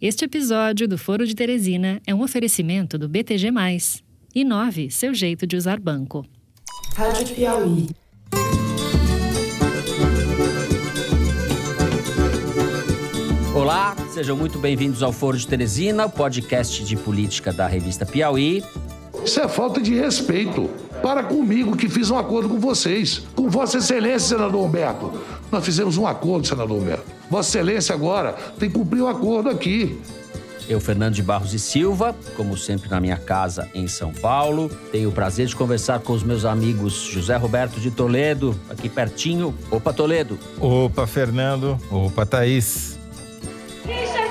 Este episódio do Foro de Teresina é um oferecimento do BTG+. Inove seu jeito de usar banco. Rádio Piauí. Olá, sejam muito bem-vindos ao Foro de Teresina, o podcast de política da revista Piauí. Isso é falta de respeito. Para comigo que fiz um acordo com vocês, com Vossa Excelência, senador Humberto. Nós fizemos um acordo, senador Humberto. Vossa Excelência agora tem que cumprir o um acordo aqui. Eu, Fernando de Barros e Silva, como sempre na minha casa em São Paulo. Tenho o prazer de conversar com os meus amigos José Roberto de Toledo, aqui pertinho. Opa, Toledo. Opa, Fernando. Opa, Thaís. Richard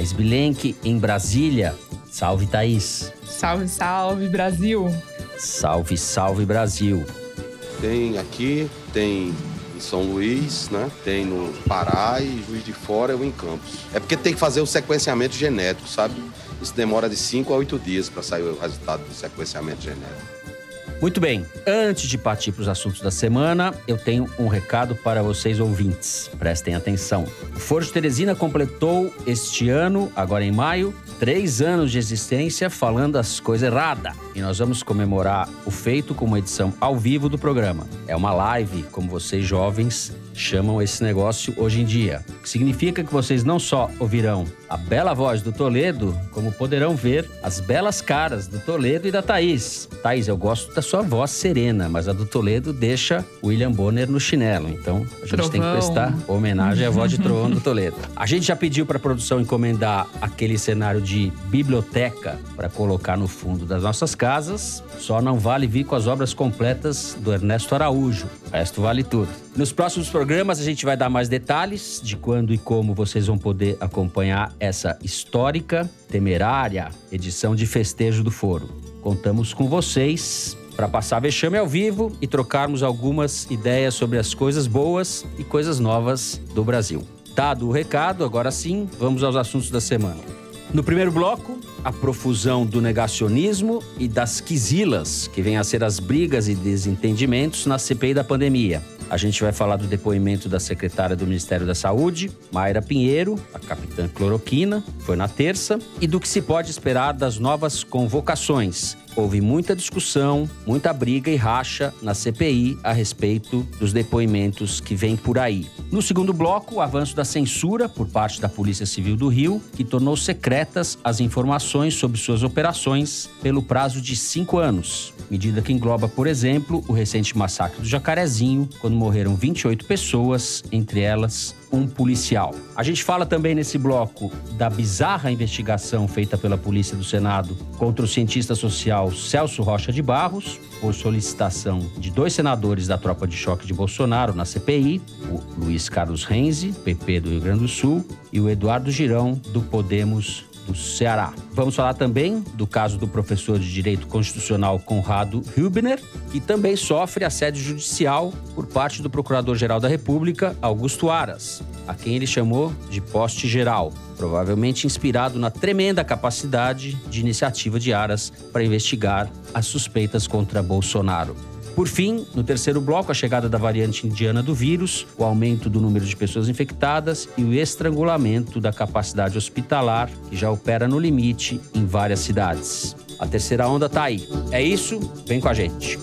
Thaís Bilenque, em Brasília. Salve, Thaís. Salve, salve, Brasil. Salve, salve, Brasil. Tem aqui, tem em São Luís, né? Tem no Pará e Juiz de Fora ou em Campos. É porque tem que fazer o sequenciamento genético, sabe? Isso demora de 5 a 8 dias para sair o resultado do sequenciamento genético. Muito bem, antes de partir para os assuntos da semana, eu tenho um recado para vocês ouvintes. Prestem atenção. O Foro de Teresina completou este ano, agora em maio, três anos de existência falando as coisas erradas. E nós vamos comemorar o feito com uma edição ao vivo do programa. É uma live, como vocês jovens chamam esse negócio hoje em dia. O que significa que vocês não só ouvirão a bela voz do Toledo, como poderão ver as belas caras do Toledo e da Thaís. Thaís, eu gosto da sua voz serena, mas a do Toledo deixa William Bonner no chinelo. Então a gente Trovão. tem que prestar homenagem à voz de trovão do Toledo. A gente já pediu para a produção encomendar aquele cenário de biblioteca para colocar no fundo das nossas casas. Só não vale vir com as obras completas do Ernesto Araújo. O resto vale tudo. Nos próximos programas a gente vai dar mais detalhes de quando e como vocês vão poder acompanhar essa histórica, temerária edição de festejo do Foro. Contamos com vocês para passar vexame ao vivo e trocarmos algumas ideias sobre as coisas boas e coisas novas do Brasil. Dado o recado, agora sim, vamos aos assuntos da semana. No primeiro bloco, a profusão do negacionismo e das quisilas, que vêm a ser as brigas e desentendimentos na CPI da pandemia. A gente vai falar do depoimento da secretária do Ministério da Saúde, Mayra Pinheiro, a capitã cloroquina, foi na terça, e do que se pode esperar das novas convocações. Houve muita discussão, muita briga e racha na CPI a respeito dos depoimentos que vêm por aí. No segundo bloco, o avanço da censura por parte da Polícia Civil do Rio, que tornou secretas as informações sobre suas operações pelo prazo de cinco anos. Medida que engloba, por exemplo, o recente massacre do Jacarezinho, quando morreram 28 pessoas, entre elas um policial. A gente fala também nesse bloco da bizarra investigação feita pela Polícia do Senado contra o cientista social Celso Rocha de Barros, por solicitação de dois senadores da tropa de choque de Bolsonaro na CPI, o Luiz Carlos Renzi, PP do Rio Grande do Sul, e o Eduardo Girão, do Podemos do Ceará. Vamos falar também do caso do professor de Direito Constitucional Conrado Hübner, que também sofre assédio judicial por parte do Procurador-Geral da República, Augusto Aras, a quem ele chamou de poste geral, provavelmente inspirado na tremenda capacidade de iniciativa de Aras para investigar as suspeitas contra Bolsonaro. Por fim, no terceiro bloco, a chegada da variante indiana do vírus, o aumento do número de pessoas infectadas e o estrangulamento da capacidade hospitalar, que já opera no limite em várias cidades. A terceira onda tá aí. É isso? Vem com a gente.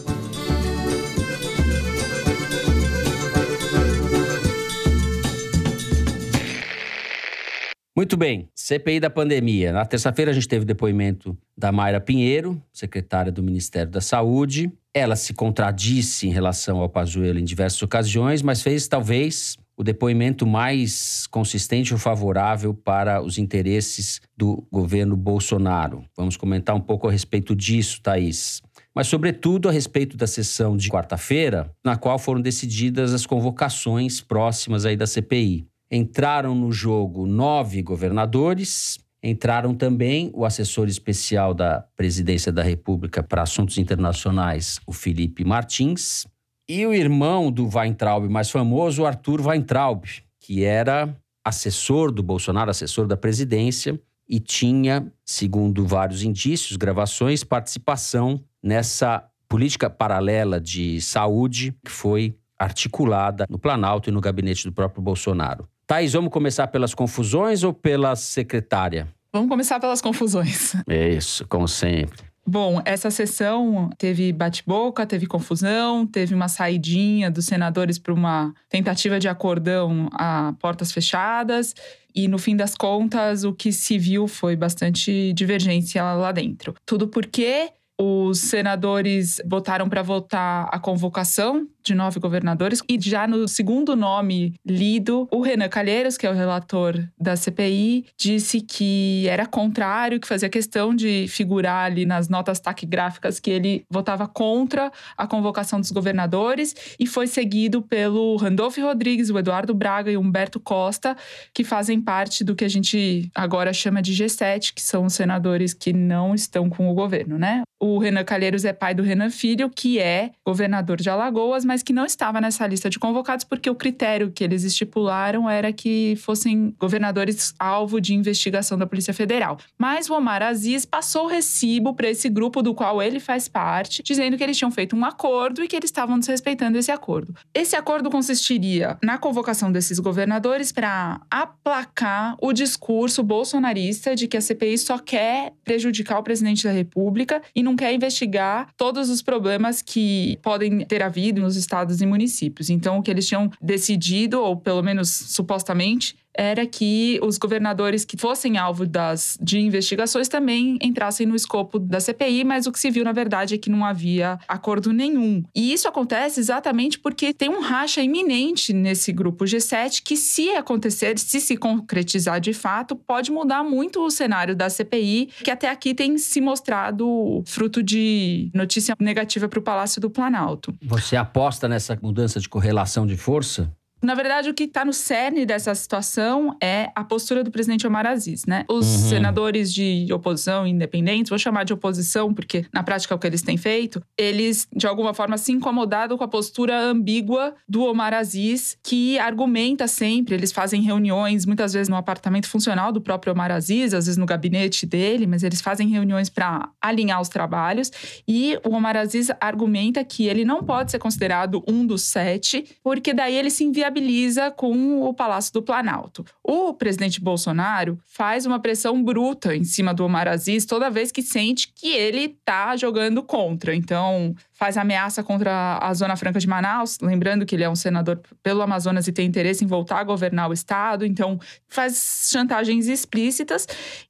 Muito bem, CPI da pandemia. Na terça-feira a gente teve depoimento da Mayra Pinheiro, secretária do Ministério da Saúde. Ela se contradisse em relação ao Pazuello em diversas ocasiões, mas fez talvez o depoimento mais consistente ou favorável para os interesses do governo Bolsonaro. Vamos comentar um pouco a respeito disso, Thaís. Mas, sobretudo, a respeito da sessão de quarta-feira, na qual foram decididas as convocações próximas aí da CPI. Entraram no jogo nove governadores, entraram também o assessor especial da Presidência da República para Assuntos Internacionais, o Felipe Martins, e o irmão do Weintraub mais famoso, o Arthur Weintraub, que era assessor do Bolsonaro, assessor da presidência, e tinha, segundo vários indícios, gravações, participação nessa política paralela de saúde que foi articulada no Planalto e no gabinete do próprio Bolsonaro. Thais, vamos começar pelas confusões ou pela secretária? Vamos começar pelas confusões. É isso, como sempre. Bom, essa sessão teve bate-boca, teve confusão, teve uma saidinha dos senadores para uma tentativa de acordão a portas fechadas. E no fim das contas, o que se viu foi bastante divergência lá dentro. Tudo porque os senadores votaram para votar a convocação de nove governadores. E já no segundo nome lido, o Renan Calheiros, que é o relator da CPI, disse que era contrário, que fazia questão de figurar ali nas notas taquigráficas que ele votava contra a convocação dos governadores. E foi seguido pelo Randolph Rodrigues, o Eduardo Braga e o Humberto Costa, que fazem parte do que a gente agora chama de G7, que são os senadores que não estão com o governo, né? Renan Calheiros é pai do Renan Filho, que é governador de Alagoas, mas que não estava nessa lista de convocados porque o critério que eles estipularam era que fossem governadores alvo de investigação da Polícia Federal. Mas o Omar Aziz passou o recibo para esse grupo do qual ele faz parte, dizendo que eles tinham feito um acordo e que eles estavam desrespeitando esse acordo. Esse acordo consistiria na convocação desses governadores para aplacar o discurso bolsonarista de que a CPI só quer prejudicar o presidente da República e não quer investigar todos os problemas que podem ter havido nos estados e municípios. Então, o que eles tinham decidido, ou pelo menos supostamente, era que os governadores que fossem alvo das, de investigações também entrassem no escopo da CPI, mas o que se viu, na verdade, é que não havia acordo nenhum. E isso acontece exatamente porque tem um racha iminente nesse grupo G7 que, se acontecer, se se concretizar de fato, pode mudar muito o cenário da CPI, que até aqui tem se mostrado fruto de notícia negativa para o Palácio do Planalto. Você aposta nessa mudança de correlação de força? Na verdade, o que está no cerne dessa situação é a postura do presidente Omar Aziz, né? Os uhum. senadores de oposição independentes, vou chamar de oposição porque na prática é o que eles têm feito, eles de alguma forma se incomodaram com a postura ambígua do Omar Aziz, que argumenta sempre, eles fazem reuniões muitas vezes no apartamento funcional do próprio Omar Aziz, às vezes no gabinete dele, mas eles fazem reuniões para alinhar os trabalhos e o Omar Aziz argumenta que ele não pode ser considerado um dos sete, porque daí ele se envia inviabiliza com o Palácio do Planalto. O presidente Bolsonaro faz uma pressão bruta em cima do Omar Aziz toda vez que sente que ele está jogando contra. Então, faz ameaça contra a Zona Franca de Manaus, lembrando que ele é um senador pelo Amazonas e tem interesse em voltar a governar o estado, então faz chantagens explícitas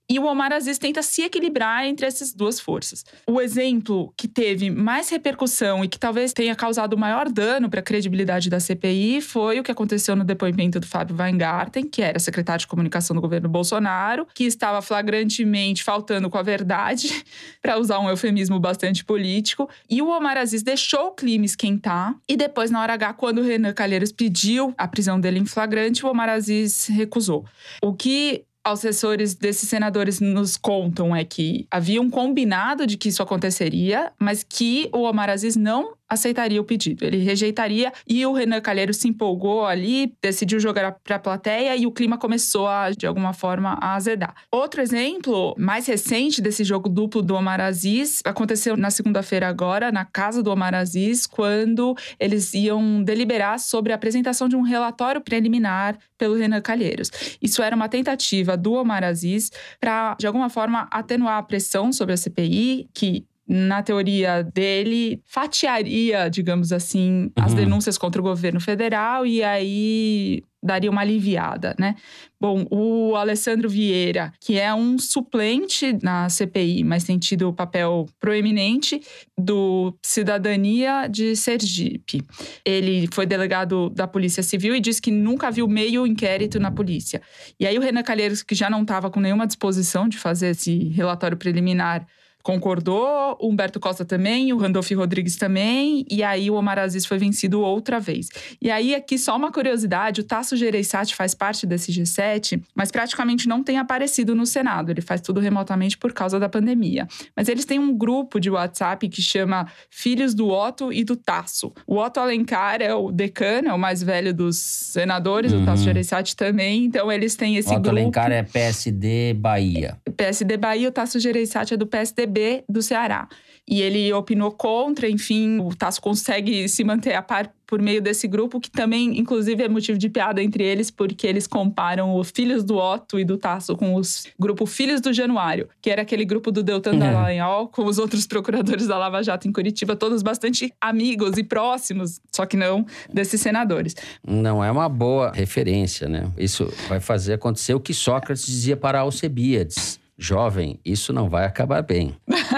e o Omar Aziz tenta se equilibrar entre essas duas forças. O exemplo que teve mais repercussão e que talvez tenha causado maior dano para a credibilidade da CPI foi o que aconteceu no depoimento do Fábio Weingarten, que era secretário de comunicação do governo Bolsonaro, que estava flagrantemente faltando com a verdade, para usar um eufemismo bastante político, e o Omar Aziz deixou o clima esquentar e depois na hora H, quando o Renan Calheiros pediu a prisão dele em flagrante, o Omar Aziz recusou. O que assessores desses senadores nos contam é que havia um combinado de que isso aconteceria, mas que o Omar Aziz não aceitaria o pedido. Ele rejeitaria e o Renan Calheiro se empolgou ali, decidiu jogar para a plateia e o clima começou a, de alguma forma, a azedar. Outro exemplo mais recente desse jogo duplo do Omar Aziz aconteceu na segunda-feira agora, na casa do Omar Aziz, quando eles iam deliberar sobre a apresentação de um relatório preliminar pelo Renan Calheiros. Isso era uma tentativa do Omar Aziz para, de alguma forma, atenuar a pressão sobre a CPI, que na teoria dele, fatiaria, digamos assim, uhum. as denúncias contra o governo federal e aí daria uma aliviada, né? Bom, o Alessandro Vieira, que é um suplente na CPI, mas tem tido o papel proeminente do Cidadania de Sergipe. Ele foi delegado da Polícia Civil e disse que nunca viu meio inquérito na polícia. E aí o Renan Calheiros, que já não estava com nenhuma disposição de fazer esse relatório preliminar, concordou, o Humberto Costa também, o Randolph Rodrigues também, e aí o Omar Aziz foi vencido outra vez. E aí, aqui, só uma curiosidade: o Tasso Gereissati faz parte desse G7, mas praticamente não tem aparecido no Senado. Ele faz tudo remotamente por causa da pandemia. Mas eles têm um grupo de WhatsApp que chama Filhos do Otto e do Tasso. O Otto Alencar é o decano, é o mais velho dos senadores, uhum. o Tasso Gereissati também. Então, eles têm esse Otto grupo. Otto Alencar é PSD Bahia. PSD Bahia, o Tasso Gereissati é do PSDB do Ceará e ele opinou contra, enfim, o Tasso consegue se manter a par por meio desse grupo, que também, inclusive, é motivo de piada entre eles, porque eles comparam os filhos do Otto e do Tasso com os grupo Filhos do Januário, que era aquele grupo do Deltan uhum. Dallagnol, com os outros procuradores da Lava Jato em Curitiba, todos bastante amigos e próximos, só que não desses senadores. Não é uma boa referência, né? Isso vai fazer acontecer o que Sócrates dizia para Alcebiades jovem, isso não vai acabar bem.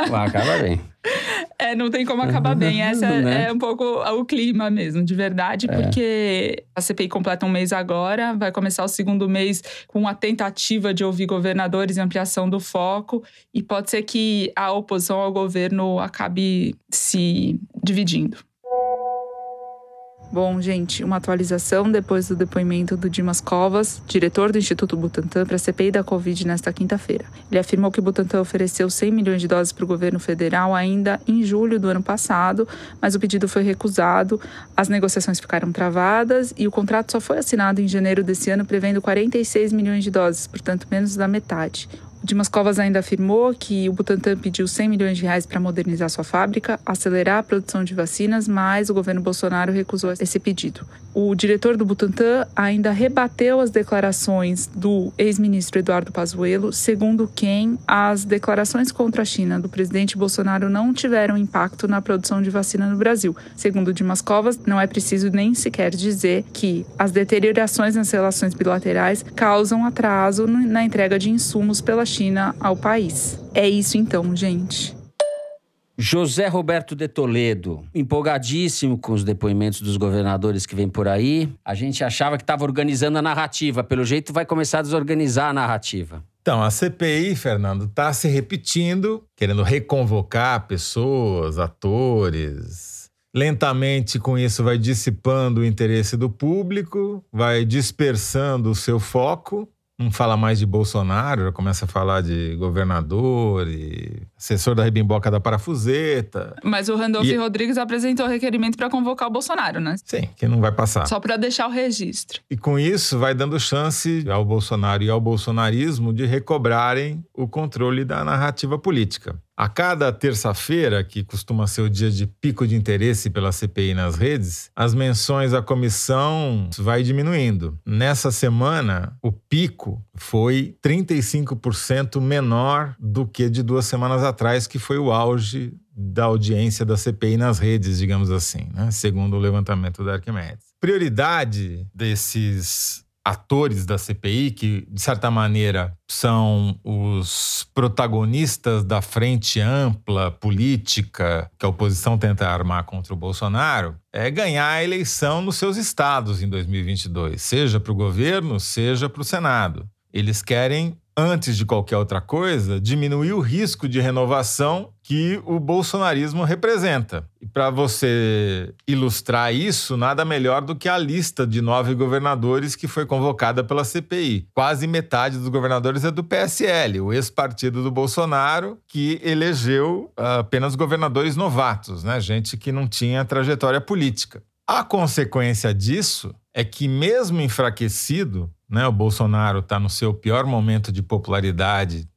Vai acabar bem. É, não tem como acabar bem. Essa né? é um pouco o clima mesmo, de verdade, é. porque a CPI completa um mês agora, vai começar o segundo mês com a tentativa de ouvir governadores e ampliação do foco, e pode ser que a oposição ao governo acabe se dividindo. Bom, gente, uma atualização depois do depoimento do Dimas Covas, diretor do Instituto Butantan, para a CPI da Covid nesta quinta-feira. Ele afirmou que o Butantan ofereceu 100 milhões de doses para o governo federal ainda em julho do ano passado, mas o pedido foi recusado, as negociações ficaram travadas e o contrato só foi assinado em janeiro desse ano, prevendo 46 milhões de doses, portanto, menos da metade. Dimas Covas ainda afirmou que o Butantan pediu 100 milhões de reais para modernizar sua fábrica, acelerar a produção de vacinas, mas o governo Bolsonaro recusou esse pedido. O diretor do Butantan ainda rebateu as declarações do ex-ministro Eduardo Pazuello, segundo quem as declarações contra a China do presidente Bolsonaro não tiveram impacto na produção de vacina no Brasil. Segundo Dimas Covas, não é preciso nem sequer dizer que as deteriorações nas relações bilaterais causam atraso na entrega de insumos pela China ao país. É isso então, gente. José Roberto de Toledo, empolgadíssimo com os depoimentos dos governadores que vem por aí. A gente achava que estava organizando a narrativa, pelo jeito vai começar a desorganizar a narrativa. Então, a CPI, Fernando, está se repetindo, querendo reconvocar pessoas, atores. Lentamente, com isso, vai dissipando o interesse do público, vai dispersando o seu foco não fala mais de Bolsonaro, já começa a falar de governador e assessor da Rebimboca da Parafuseta. Mas o Randolph e... Rodrigues apresentou requerimento para convocar o Bolsonaro, né? Sim, que não vai passar. Só para deixar o registro. E com isso vai dando chance ao Bolsonaro e ao bolsonarismo de recobrarem o controle da narrativa política. A cada terça-feira, que costuma ser o dia de pico de interesse pela CPI nas redes, as menções à comissão vai diminuindo. Nessa semana, o pico foi 35% menor do que de duas semanas atrás, que foi o auge da audiência da CPI nas redes, digamos assim, né? segundo o levantamento da Arquimedes. Prioridade desses atores da CPI, que de certa maneira são os protagonistas da frente ampla política que a oposição tenta armar contra o Bolsonaro, é ganhar a eleição nos seus estados em 2022, seja para o governo, seja para o Senado. Eles querem antes de qualquer outra coisa, diminuir o risco de renovação que o bolsonarismo representa. E para você ilustrar isso, nada melhor do que a lista de nove governadores que foi convocada pela CPI. Quase metade dos governadores é do PSL, o ex-partido do Bolsonaro, que elegeu uh, apenas governadores novatos, né? gente que não tinha trajetória política. A consequência disso é que, mesmo enfraquecido, né, o Bolsonaro está no seu pior momento de popularidade.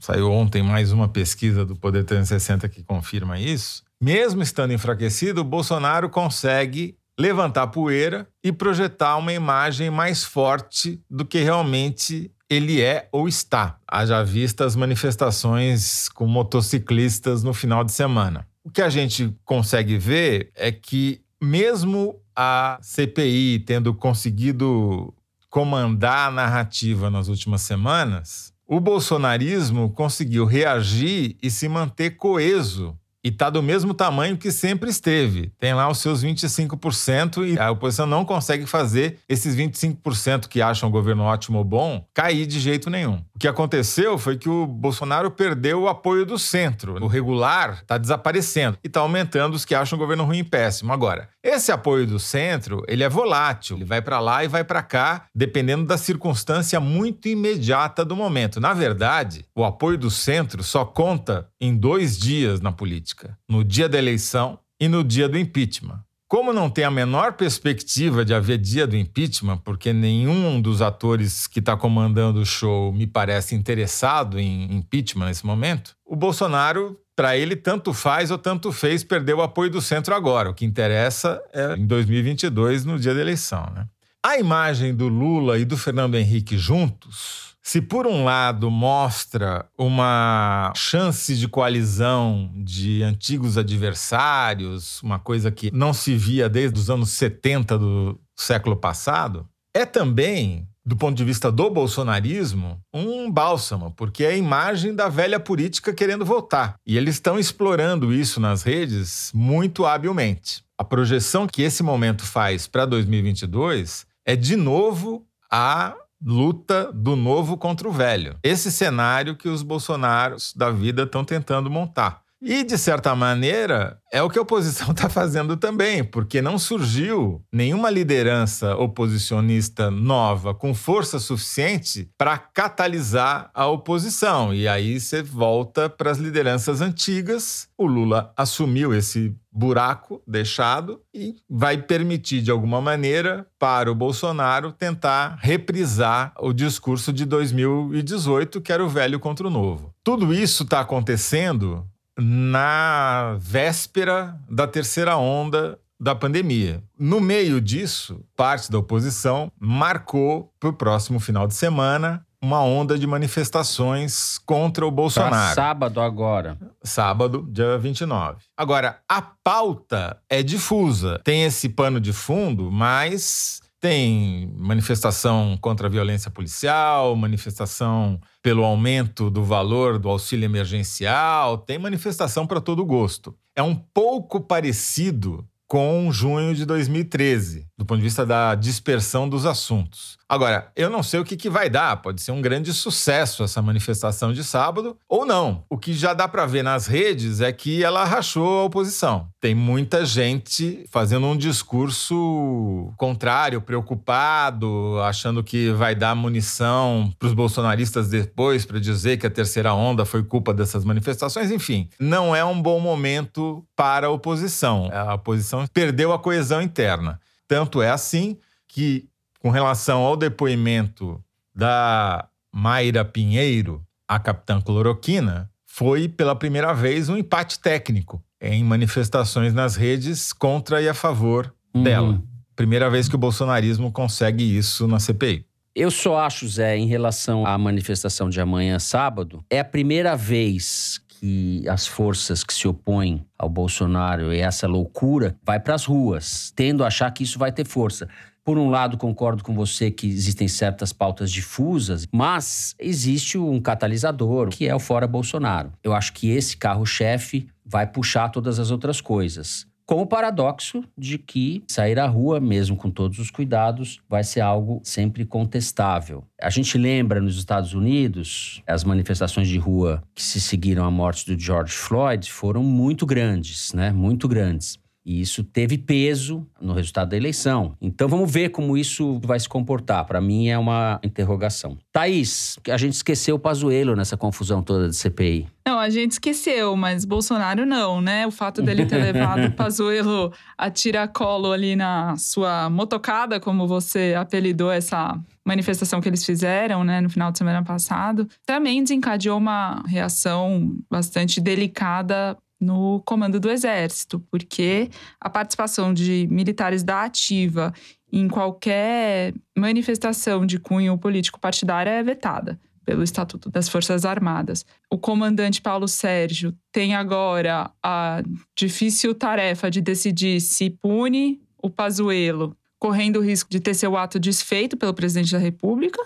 Saiu ontem mais uma pesquisa do Poder 360 que confirma isso. Mesmo estando enfraquecido, o Bolsonaro consegue levantar poeira e projetar uma imagem mais forte do que realmente ele é ou está. Haja vista as manifestações com motociclistas no final de semana. O que a gente consegue ver é que, mesmo a CPI tendo conseguido comandar a narrativa nas últimas semanas, o bolsonarismo conseguiu reagir e se manter coeso e está do mesmo tamanho que sempre esteve. Tem lá os seus 25% e a oposição não consegue fazer esses 25% que acham o governo ótimo ou bom cair de jeito nenhum. O que aconteceu foi que o Bolsonaro perdeu o apoio do centro. O regular está desaparecendo e está aumentando os que acham o governo ruim e péssimo. Agora, esse apoio do centro, ele é volátil, ele vai para lá e vai para cá, dependendo da circunstância muito imediata do momento. Na verdade, o apoio do centro só conta em dois dias na política no dia da eleição e no dia do impeachment. Como não tem a menor perspectiva de haver dia do impeachment, porque nenhum dos atores que está comandando o show me parece interessado em impeachment nesse momento, o Bolsonaro, para ele, tanto faz ou tanto fez perder o apoio do centro agora. O que interessa é em 2022, no dia da eleição. Né? A imagem do Lula e do Fernando Henrique juntos se por um lado mostra uma chance de coalizão de antigos adversários, uma coisa que não se via desde os anos 70 do século passado, é também, do ponto de vista do bolsonarismo, um bálsamo, porque é a imagem da velha política querendo voltar. E eles estão explorando isso nas redes muito habilmente. A projeção que esse momento faz para 2022 é de novo a luta do novo contra o velho. Esse cenário que os bolsonaros da vida estão tentando montar. E, de certa maneira, é o que a oposição está fazendo também, porque não surgiu nenhuma liderança oposicionista nova com força suficiente para catalisar a oposição. E aí você volta para as lideranças antigas. O Lula assumiu esse buraco deixado e vai permitir, de alguma maneira, para o Bolsonaro tentar reprisar o discurso de 2018, que era o velho contra o novo. Tudo isso está acontecendo na véspera da terceira onda da pandemia. No meio disso, parte da oposição marcou para o próximo final de semana uma onda de manifestações contra o Bolsonaro. Pra sábado agora. Sábado, dia 29. Agora, a pauta é difusa. Tem esse pano de fundo, mas tem manifestação contra a violência policial, manifestação pelo aumento do valor do auxílio emergencial, tem manifestação para todo gosto. É um pouco parecido com junho de 2013, do ponto de vista da dispersão dos assuntos. Agora, eu não sei o que, que vai dar, pode ser um grande sucesso essa manifestação de sábado, ou não. O que já dá para ver nas redes é que ela rachou a oposição. Tem muita gente fazendo um discurso contrário, preocupado, achando que vai dar munição para os bolsonaristas depois para dizer que a terceira onda foi culpa dessas manifestações. Enfim, não é um bom momento para a oposição. A oposição perdeu a coesão interna. Tanto é assim que com relação ao depoimento da Mayra Pinheiro, a capitã cloroquina, foi pela primeira vez um empate técnico em manifestações nas redes contra e a favor uhum. dela. Primeira vez que o bolsonarismo consegue isso na CPI. Eu só acho, Zé, em relação à manifestação de amanhã, sábado, é a primeira vez que as forças que se opõem ao Bolsonaro e essa loucura vai para as ruas, tendo a achar que isso vai ter força. Por um lado, concordo com você que existem certas pautas difusas, mas existe um catalisador, que é o fora Bolsonaro. Eu acho que esse carro-chefe vai puxar todas as outras coisas. Com o paradoxo de que sair à rua, mesmo com todos os cuidados, vai ser algo sempre contestável. A gente lembra nos Estados Unidos, as manifestações de rua que se seguiram à morte do George Floyd foram muito grandes, né? Muito grandes. E isso teve peso no resultado da eleição. Então vamos ver como isso vai se comportar. Para mim é uma interrogação. Thaís, a gente esqueceu o Pazuello nessa confusão toda de CPI. Não, a gente esqueceu, mas Bolsonaro não, né? O fato dele ter levado o Pazuello a tiracolo ali na sua motocada, como você apelidou essa manifestação que eles fizeram, né, no final de semana passado, também desencadeou uma reação bastante delicada no comando do Exército, porque a participação de militares da ativa em qualquer manifestação de cunho político partidário é vetada pelo Estatuto das Forças Armadas. O comandante Paulo Sérgio tem agora a difícil tarefa de decidir se pune o Pazuello, correndo o risco de ter seu ato desfeito pelo presidente da República,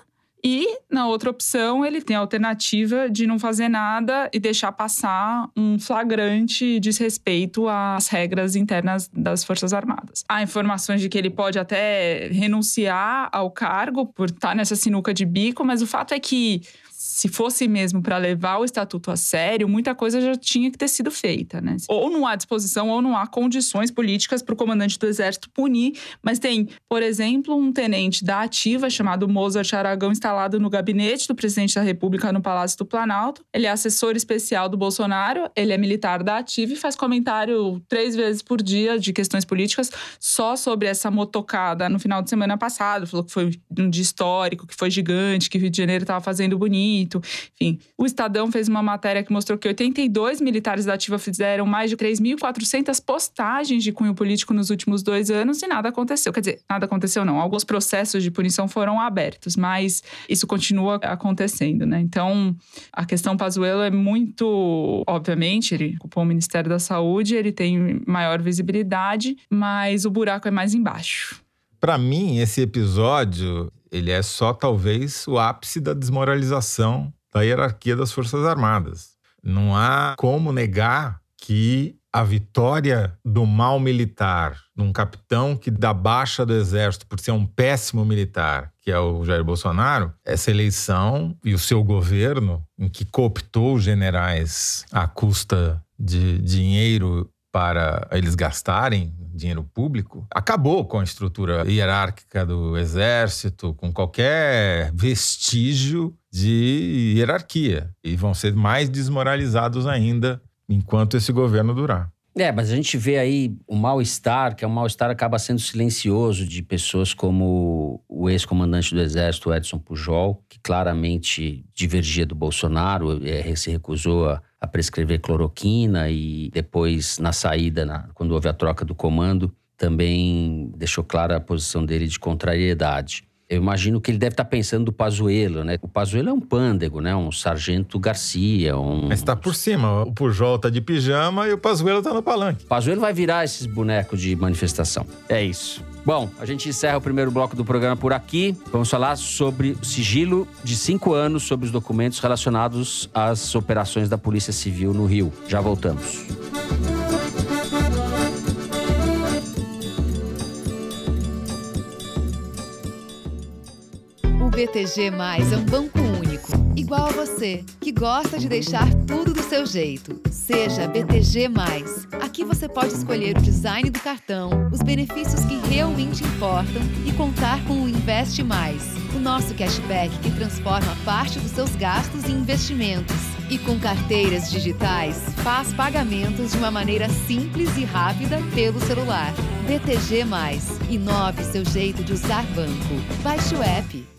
E na outra opção, ele tem a alternativa de não fazer nada e deixar passar um flagrante desrespeito às regras internas das Forças Armadas. Há informações de que ele pode até renunciar ao cargo por estar nessa sinuca de bico, mas o fato é que se fosse mesmo para levar o estatuto a sério, muita coisa já tinha que ter sido feita, né? Ou não há disposição ou não há condições políticas para o comandante do exército punir, mas tem, por exemplo, um tenente da ativa chamado Mozart Aragão instalado no gabinete do presidente da República no Palácio do Planalto. Ele é assessor especial do Bolsonaro, ele é militar da ativa e faz comentário três vezes por dia de questões políticas só sobre essa motocada no final de semana passado. Falou que foi um dia histórico, que foi gigante, que o Rio de Janeiro estava fazendo bonito Enfim, o Estadão fez uma matéria que mostrou que 82 militares da ativa fizeram mais de 3.400 postagens de cunho político nos últimos dois anos e nada aconteceu. Quer dizer, nada aconteceu não. Alguns processos de punição foram abertos, mas isso continua acontecendo, né? Então, a questão Pazuello é muito, obviamente, ele ocupou o Ministério da Saúde, ele tem maior visibilidade, mas o buraco é mais embaixo. Para mim, esse episódio ele é só talvez o ápice da desmoralização da hierarquia das Forças Armadas. Não há como negar que a vitória do mal militar, de um capitão que dá baixa do exército por ser um péssimo militar, que é o Jair Bolsonaro, essa eleição e o seu governo, em que cooptou generais à custa de dinheiro para eles gastarem dinheiro público, acabou com a estrutura hierárquica do exército, com qualquer vestígio de hierarquia. E vão ser mais desmoralizados ainda enquanto esse governo durar. É, mas a gente vê aí o mal-estar, que é um mal-estar acaba sendo silencioso de pessoas como o ex-comandante do Exército, Edson Pujol, que claramente divergia do Bolsonaro, é, se recusou a, a, prescrever cloroquina e depois, na saída, na, quando houve a troca do comando, também deixou clara a posição dele de contrariedade. Eu imagino que ele deve estar pensando do Pazuello, né? O Pazuello é um pândego, né? Um sargento Garcia, um... Mas está por cima. O Pujol tá de pijama e o Pazuello tá no palanque. O Pazuello vai virar esses bonecos de manifestação. É isso. Bom, a gente encerra o primeiro bloco do programa por aqui. Vamos falar sobre o sigilo de cinco anos sobre os documentos relacionados às operações da Polícia Civil no Rio. Já voltamos. BTG Mais é um banco único, igual a você, que gosta de deixar tudo do seu jeito. Seja BTG Mais. Aqui você pode escolher o design do cartão, os benefícios que realmente importam e contar com o Investe Mais, o nosso cashback que transforma parte dos seus gastos em investimentos. E com carteiras digitais, faz pagamentos de uma maneira simples e rápida pelo celular. BTG Mais. Inove seu jeito de usar banco. Baixe o app.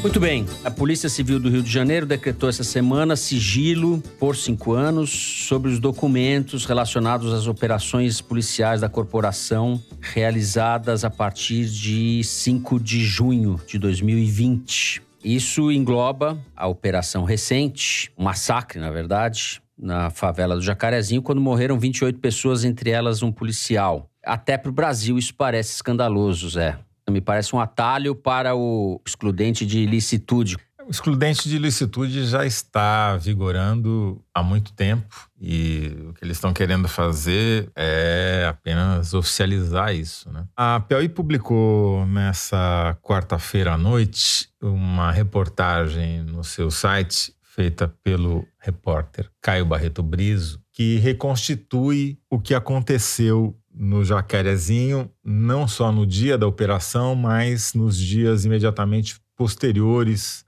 Muito bem. A Polícia Civil do Rio de Janeiro decretou essa semana sigilo por cinco anos sobre os documentos relacionados às operações policiais da corporação realizadas a partir de 5 de junho de 2020. Isso engloba a operação recente, um massacre, na verdade, na favela do Jacarezinho, quando morreram 28 pessoas, entre elas um policial. Até para o Brasil isso parece escandaloso, Zé. Me parece um atalho para o excludente de licitude. O excludente de licitude já está vigorando há muito tempo e o que eles estão querendo fazer é apenas oficializar isso. Né? A Piauí publicou nessa quarta-feira à noite uma reportagem no seu site feita pelo repórter Caio Barreto Brizo, que reconstitui o que aconteceu no Jacarezinho, não só no dia da operação, mas nos dias imediatamente posteriores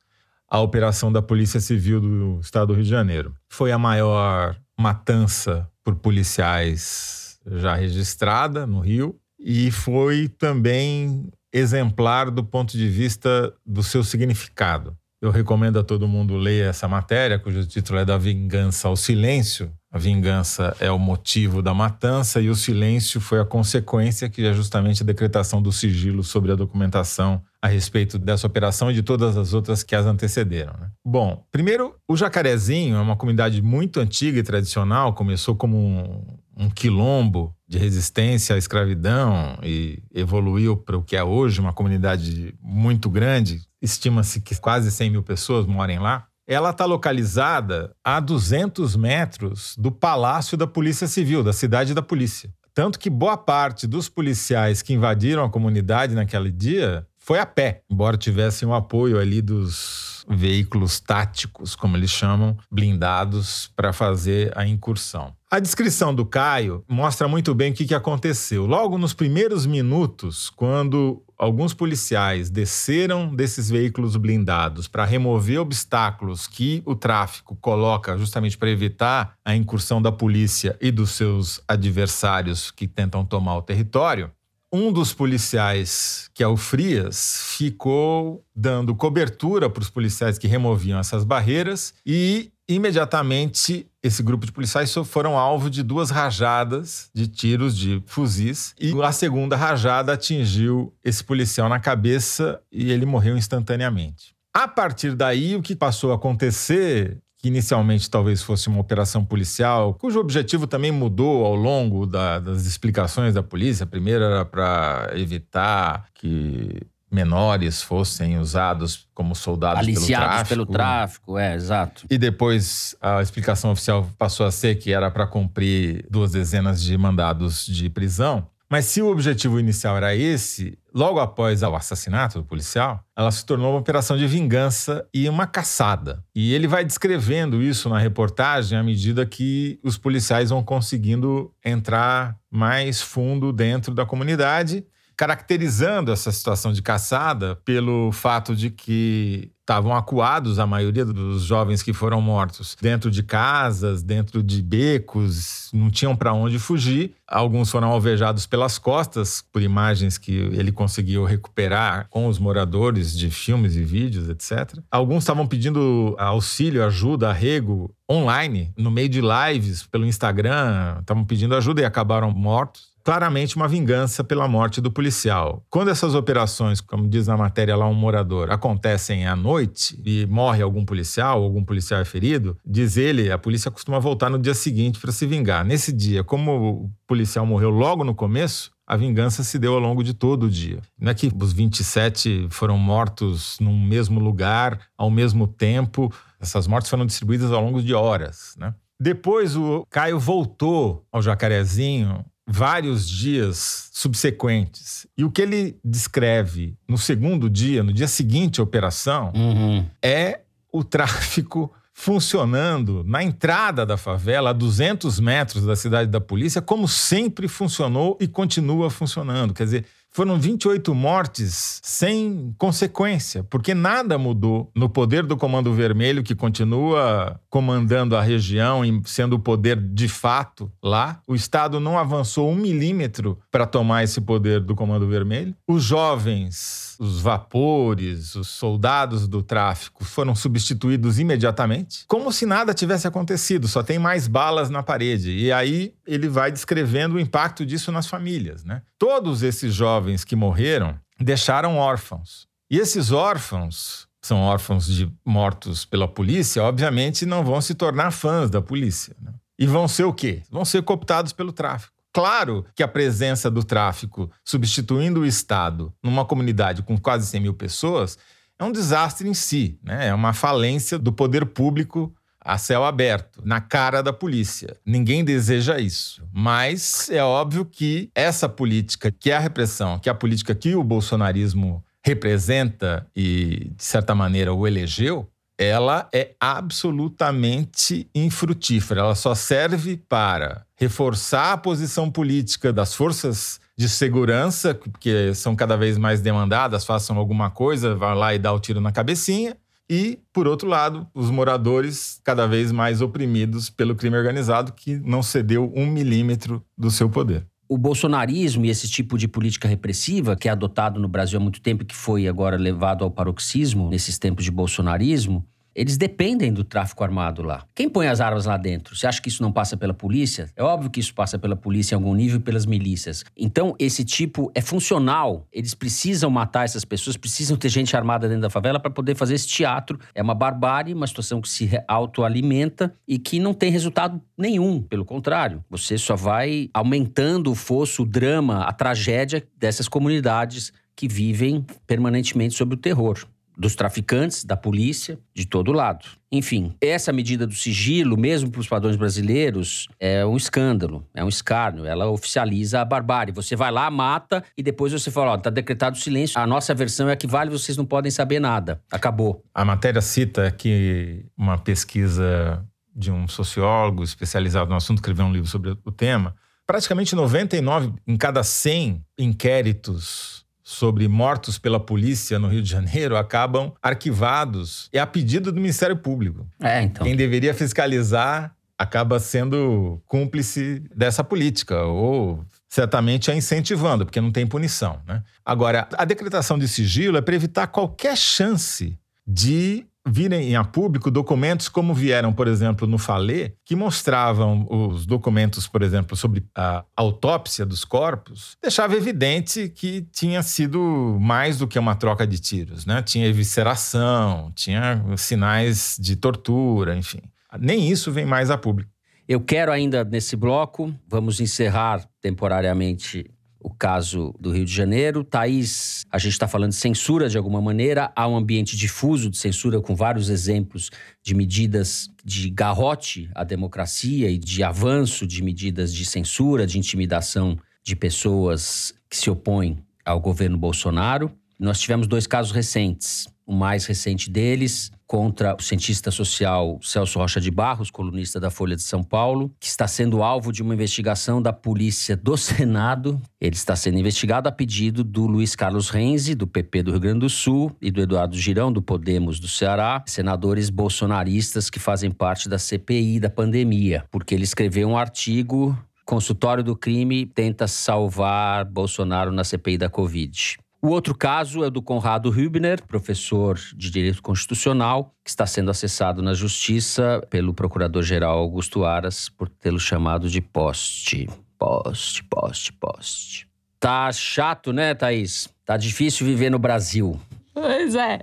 à operação da Polícia Civil do Estado do Rio de Janeiro. Foi a maior matança por policiais já registrada no Rio e foi também exemplar do ponto de vista do seu significado. Eu recomendo a todo mundo ler essa matéria, cujo título é Da Vingança ao Silêncio, a vingança é o motivo da matança e o silêncio foi a consequência, que é justamente a decretação do sigilo sobre a documentação a respeito dessa operação e de todas as outras que as antecederam. Né? Bom, primeiro, o Jacarezinho é uma comunidade muito antiga e tradicional, começou como um, um quilombo de resistência à escravidão e evoluiu para o que é hoje uma comunidade muito grande, estima-se que quase 100 mil pessoas morem lá. Ela está localizada a 200 metros do Palácio da Polícia Civil, da cidade da polícia. Tanto que boa parte dos policiais que invadiram a comunidade naquele dia foi a pé, embora tivessem o apoio ali dos veículos táticos, como eles chamam, blindados para fazer a incursão. A descrição do Caio mostra muito bem o que, que aconteceu. Logo nos primeiros minutos, quando alguns policiais desceram desses veículos blindados para remover obstáculos que o tráfico coloca justamente para evitar a incursão da polícia e dos seus adversários que tentam tomar o território, um dos policiais, que é o Frias, ficou dando cobertura para os policiais que removiam essas barreiras e imediatamente esse grupo de policiais foram alvo de duas rajadas de tiros de fuzis e a segunda rajada atingiu esse policial na cabeça e ele morreu instantaneamente. A partir daí, o que passou a acontecer que inicialmente talvez fosse uma operação policial, cujo objetivo também mudou ao longo da, das explicações da polícia. A primeira era para evitar que menores fossem usados como soldados Aliciados pelo tráfico. pelo tráfico, é, exato. E depois a explicação oficial passou a ser que era para cumprir duas dezenas de mandados de prisão. Mas se o objetivo inicial era esse, logo após o assassinato do policial, ela se tornou uma operação de vingança e uma caçada. E ele vai descrevendo isso na reportagem à medida que os policiais vão conseguindo entrar mais fundo dentro da comunidade caracterizando essa situação de caçada pelo fato de que estavam acuados a maioria dos jovens que foram mortos dentro de casas, dentro de becos, não tinham para onde fugir. Alguns foram alvejados pelas costas por imagens que ele conseguiu recuperar com os moradores de filmes e vídeos, etc. Alguns estavam pedindo auxílio, ajuda, arrego online, no meio de lives pelo Instagram, estavam pedindo ajuda e acabaram mortos claramente uma vingança pela morte do policial. Quando essas operações, como diz na matéria lá um morador, acontecem à noite e morre algum policial, algum policial é ferido, diz ele, a polícia costuma voltar no dia seguinte para se vingar. Nesse dia, como o policial morreu logo no começo, a vingança se deu ao longo de todo o dia. Não é que os 27 foram mortos num mesmo lugar, ao mesmo tempo. Essas mortes foram distribuídas ao longo de horas, né? Depois o Caio voltou ao Jacarezinho vários dias subsequentes. E o que ele descreve no segundo dia, no dia seguinte à operação, Uhum. é o tráfico funcionando na entrada da favela, a 200 metros da cidade da polícia, como sempre funcionou e continua funcionando. Quer dizer, foram 28 mortes sem consequência, porque nada mudou no poder do Comando Vermelho, que continua comandando a região e sendo o poder de fato lá. O Estado não avançou um milímetro para tomar esse poder do Comando Vermelho. Os jovens, os vapores, os soldados do tráfico foram substituídos imediatamente, como se nada tivesse acontecido, só tem mais balas na parede. E aí ele vai descrevendo o impacto disso nas famílias. Né? Todos esses jovens que morreram deixaram órfãos. E esses órfãos são órfãos de mortos pela polícia, obviamente não vão se tornar fãs da polícia. Né? E vão ser o quê? Vão ser cooptados pelo tráfico. Claro que a presença do tráfico substituindo o Estado numa comunidade com quase 100 mil pessoas é um desastre em si, né? é uma falência do poder público a céu aberto, na cara da polícia. Ninguém deseja isso. Mas é óbvio que essa política, que é a repressão, que é a política que o bolsonarismo representa e, de certa maneira, o elegeu, ela é absolutamente infrutífera. Ela só serve para reforçar a posição política das forças de segurança, que são cada vez mais demandadas, façam alguma coisa, vá lá e dá o tiro na cabecinha. E, por outro lado, os moradores cada vez mais oprimidos pelo crime organizado, que não cedeu um milímetro do seu poder. O bolsonarismo e esse tipo de política repressiva, que é adotado no Brasil há muito tempo e que foi agora levado ao paroxismo nesses tempos de bolsonarismo, Eles dependem do tráfico armado lá. Quem põe as armas lá dentro? Você acha que isso não passa pela polícia? É óbvio que isso passa pela polícia em algum nível e pelas milícias. Então, esse tipo é funcional. Eles precisam matar essas pessoas, precisam ter gente armada dentro da favela para poder fazer esse teatro. É uma barbárie, uma situação que se autoalimenta e que não tem resultado nenhum. Pelo contrário, você só vai aumentando o fosso, o drama, a tragédia dessas comunidades que vivem permanentemente sob o terror dos traficantes, da polícia, de todo lado. Enfim, essa medida do sigilo, mesmo para os padrões brasileiros, é um escândalo, é um escárnio. Ela oficializa a barbárie. Você vai lá, mata e depois você fala: ó, tá decretado silêncio. A nossa versão é a que vale, vocês não podem saber nada. Acabou. A matéria cita aqui uma pesquisa de um sociólogo especializado no assunto, escreveu um livro sobre o tema. Praticamente 99 em cada 100 inquéritos sobre mortos pela polícia no Rio de Janeiro acabam arquivados e a pedido do Ministério Público. É, então. Quem deveria fiscalizar acaba sendo cúmplice dessa política ou certamente a incentivando, porque não tem punição. Né? Agora, a decretação de sigilo é para evitar qualquer chance de virem a público documentos como vieram, por exemplo, no Falê, que mostravam os documentos, por exemplo, sobre a autópsia dos corpos, deixava evidente que tinha sido mais do que uma troca de tiros, né? Tinha evisceração, tinha sinais de tortura, enfim. Nem isso vem mais a público. Eu quero ainda nesse bloco, vamos encerrar temporariamente o caso do Rio de Janeiro. Thaís, a gente está falando de censura de alguma maneira. Há um ambiente difuso de censura com vários exemplos de medidas de garrote à democracia e de avanço de medidas de censura, de intimidação de pessoas que se opõem ao governo Bolsonaro. Nós tivemos dois casos recentes. O mais recente deles, contra o cientista social Celso Rocha de Barros, colunista da Folha de São Paulo, que está sendo alvo de uma investigação da polícia do Senado. Ele está sendo investigado a pedido do Luiz Carlos Renzi, do PP do Rio Grande do Sul, e do Eduardo Girão, do Podemos do Ceará, senadores bolsonaristas que fazem parte da CPI da pandemia, porque ele escreveu um artigo. Consultório do crime tenta salvar Bolsonaro na CPI da Covid. O outro caso é do Conrado Hübner, professor de Direito Constitucional, que está sendo acessado na Justiça pelo Procurador-Geral Augusto Aras por tê-lo chamado de poste. Poste, poste, poste. Tá chato, né, Thaís? Tá difícil viver no Brasil. Pois é.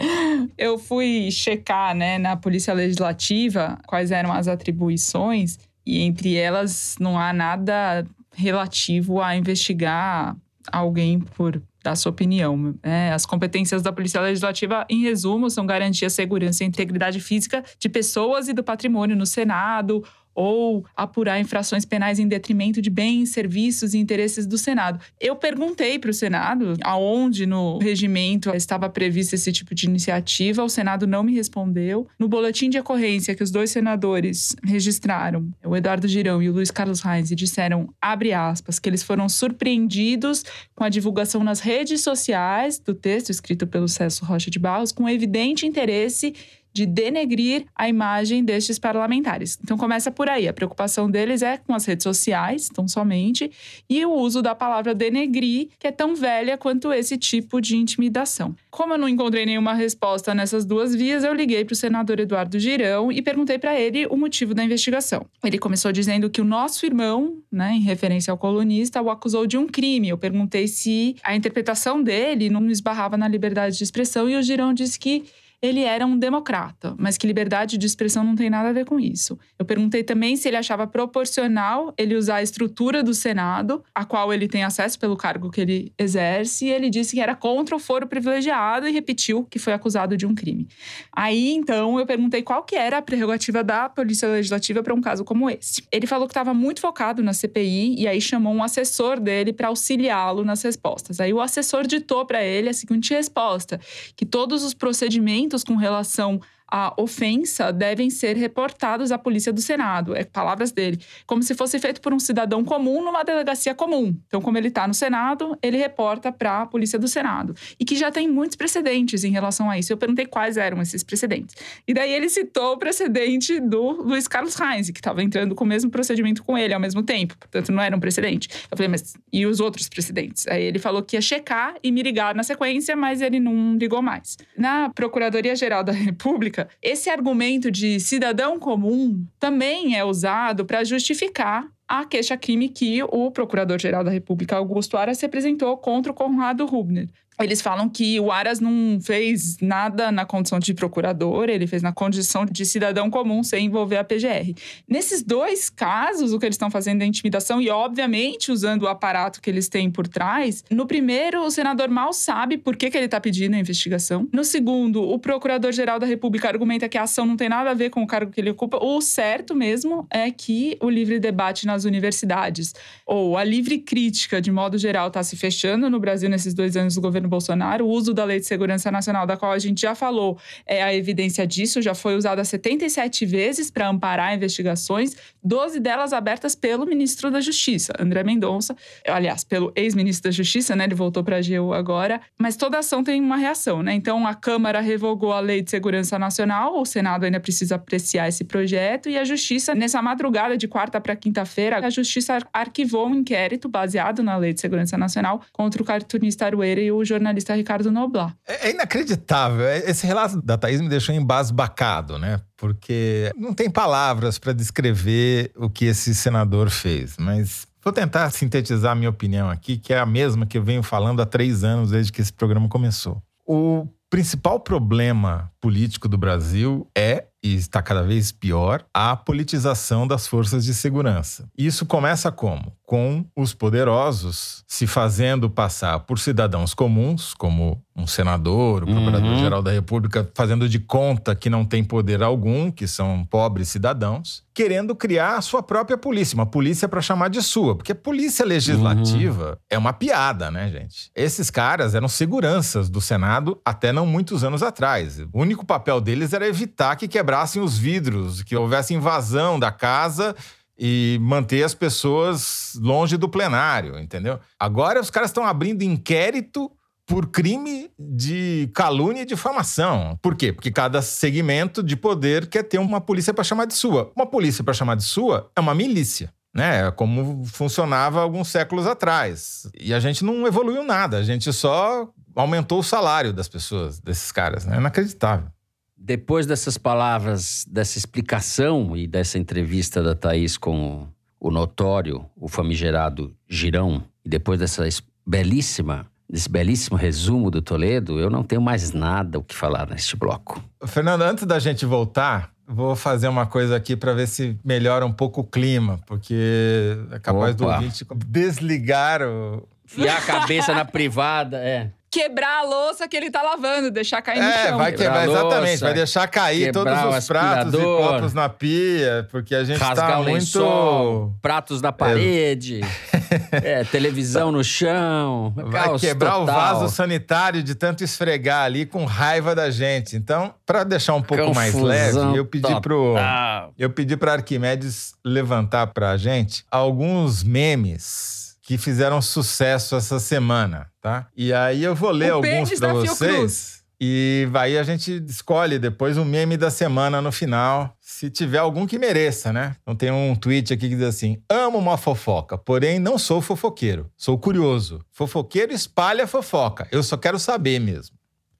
Eu fui checar, né, na Polícia Legislativa quais eram as atribuições e entre elas não há nada relativo a investigar alguém por dar sua opinião. É, as competências da Polícia Legislativa, em resumo, são garantir a segurança e integridade física de pessoas e do patrimônio no Senado ou apurar infrações penais em detrimento de bens, serviços e interesses do Senado. Eu perguntei para o Senado aonde no regimento estava previsto esse tipo de iniciativa, o Senado não me respondeu. No boletim de ocorrência que os dois senadores registraram, o Eduardo Girão e o Luiz Carlos Reis, disseram, abre aspas, que eles foram surpreendidos com a divulgação nas redes sociais do texto escrito pelo Celso Rocha de Barros, com evidente interesse de denegrir a imagem destes parlamentares. Então começa por aí. A preocupação deles é com as redes sociais, tão somente, e o uso da palavra denegrir, que é tão velha quanto esse tipo de intimidação. Como eu não encontrei nenhuma resposta nessas duas vias, eu liguei para o senador Eduardo Girão e perguntei para ele o motivo da investigação. Ele começou dizendo que o nosso irmão, né, em referência ao colunista, o acusou de um crime. Eu perguntei se a interpretação dele não esbarrava na liberdade de expressão e o Girão disse que ele era um democrata, mas que liberdade de expressão não tem nada a ver com isso. Eu perguntei também se ele achava proporcional ele usar a estrutura do Senado, a qual ele tem acesso pelo cargo que ele exerce, e ele disse que era contra o foro privilegiado e repetiu que foi acusado de um crime. Aí, então, eu perguntei qual que era a prerrogativa da Polícia Legislativa para um caso como esse. Ele falou que estava muito focado na CPI e aí chamou um assessor dele para auxiliá-lo nas respostas. Aí o assessor ditou para ele a seguinte resposta: que todos os procedimentos com relação a ofensa devem ser reportados à Polícia do Senado. É palavras dele. Como se fosse feito por um cidadão comum numa delegacia comum. Então, como ele está no Senado, ele reporta para a Polícia do Senado. E que já tem muitos precedentes em relação a isso. Eu perguntei quais eram esses precedentes. E daí ele citou o precedente do Luiz Carlos Reis, que estava entrando com o mesmo procedimento com ele ao mesmo tempo. Portanto, não era um precedente. Eu falei, mas e os outros precedentes? Aí ele falou que ia checar e me ligar na sequência, mas ele não ligou mais. Na Procuradoria-Geral da República, República, esse argumento de cidadão comum também é usado para justificar a queixa-crime que o Procurador-Geral da República, Augusto Aras, representou contra o Conrado Rubner. Eles falam que o Aras não fez nada na condição de procurador, ele fez na condição de cidadão comum sem envolver a PGR. Nesses dois casos, o que eles estão fazendo é intimidação e, obviamente, usando o aparato que eles têm por trás. No primeiro, o senador mal sabe por que, que ele está pedindo a investigação. No segundo, o procurador-geral da República argumenta que a ação não tem nada a ver com o cargo que ele ocupa. O certo mesmo é que o livre debate nas universidades, ou a livre crítica, de modo geral, está se fechando no Brasil nesses dois anos do governo Bolsonaro. O uso da Lei de Segurança Nacional, da qual a gente já falou, é a evidência disso, já foi usada 77 vezes para amparar investigações, 12 delas abertas pelo ministro da Justiça, André Mendonça, aliás, pelo ex-ministro da Justiça, né? Ele voltou para a AGU agora, mas toda ação tem uma reação, né? Então a Câmara revogou a Lei de Segurança Nacional, o Senado ainda precisa apreciar esse projeto e a Justiça, nessa madrugada de quarta para quinta-feira, a Justiça arquivou um inquérito baseado na Lei de Segurança Nacional contra o cartunista Arueira e o jornalista Ricardo Noblar. É é inacreditável. Esse relato da Thaís me deixou embasbacado, né? Porque não tem palavras para descrever o que esse senador fez. Mas vou tentar sintetizar a minha opinião aqui, que é a mesma que eu venho falando há três anos desde que esse programa começou. O principal problema político do Brasil é, está cada vez pior, a politização das forças de segurança. Isso começa como? Com os poderosos se fazendo passar por cidadãos comuns, como um senador, o procurador-geral da República, fazendo de conta que não tem poder algum, que são pobres cidadãos, querendo criar a sua própria polícia, uma polícia para chamar de sua, porque polícia legislativa é uma piada, né, gente? Esses caras eram seguranças do Senado até não muitos anos atrás. O único papel deles era evitar que quebrassem os vidros, que houvesse invasão da casa e manter as pessoas longe do plenário, entendeu? Agora os caras estão abrindo inquérito por crime de calúnia e difamação. Por quê? Porque cada segmento de poder quer ter uma polícia para chamar de sua. Uma polícia para chamar de sua é uma milícia. Né, como funcionava alguns séculos atrás. E a gente não evoluiu nada, a gente só aumentou o salário das pessoas, desses caras. Né? É inacreditável. Depois dessas palavras, dessa explicação e dessa entrevista da Thaís com o notório, o famigerado Girão, e depois dessa es- belíssima, desse belíssimo resumo do Toledo, eu não tenho mais nada o que falar neste bloco. Fernando, antes da gente voltar, vou fazer uma coisa aqui para ver se melhora um pouco o clima, porque é capaz do Opa. ouvinte desligar o. Fiar a cabeça na privada, é. Quebrar a louça que ele tá lavando, deixar cair no É, chão. vai quebrar, Quebrar exatamente. louça, vai deixar cair todos o os pratos e copos na pia, porque a gente Rasgar tá o muito. lençol, pratos na parede, é, televisão no chão. Vai quebrar o total. vaso sanitário de tanto esfregar ali com raiva da gente. Então, para deixar um pouco mais Confusão leve, eu pedi pro total. eu pedi para Arquimedes levantar para a gente alguns memes que fizeram sucesso essa semana, tá? E aí eu vou ler O alguns para vocês. E aí a gente escolhe depois o meme da semana no final, se tiver algum que mereça, né? Então tem um tweet aqui que diz assim: Amo uma fofoca, porém não sou fofoqueiro. Sou curioso. Fofoqueiro espalha fofoca. Eu só quero saber mesmo.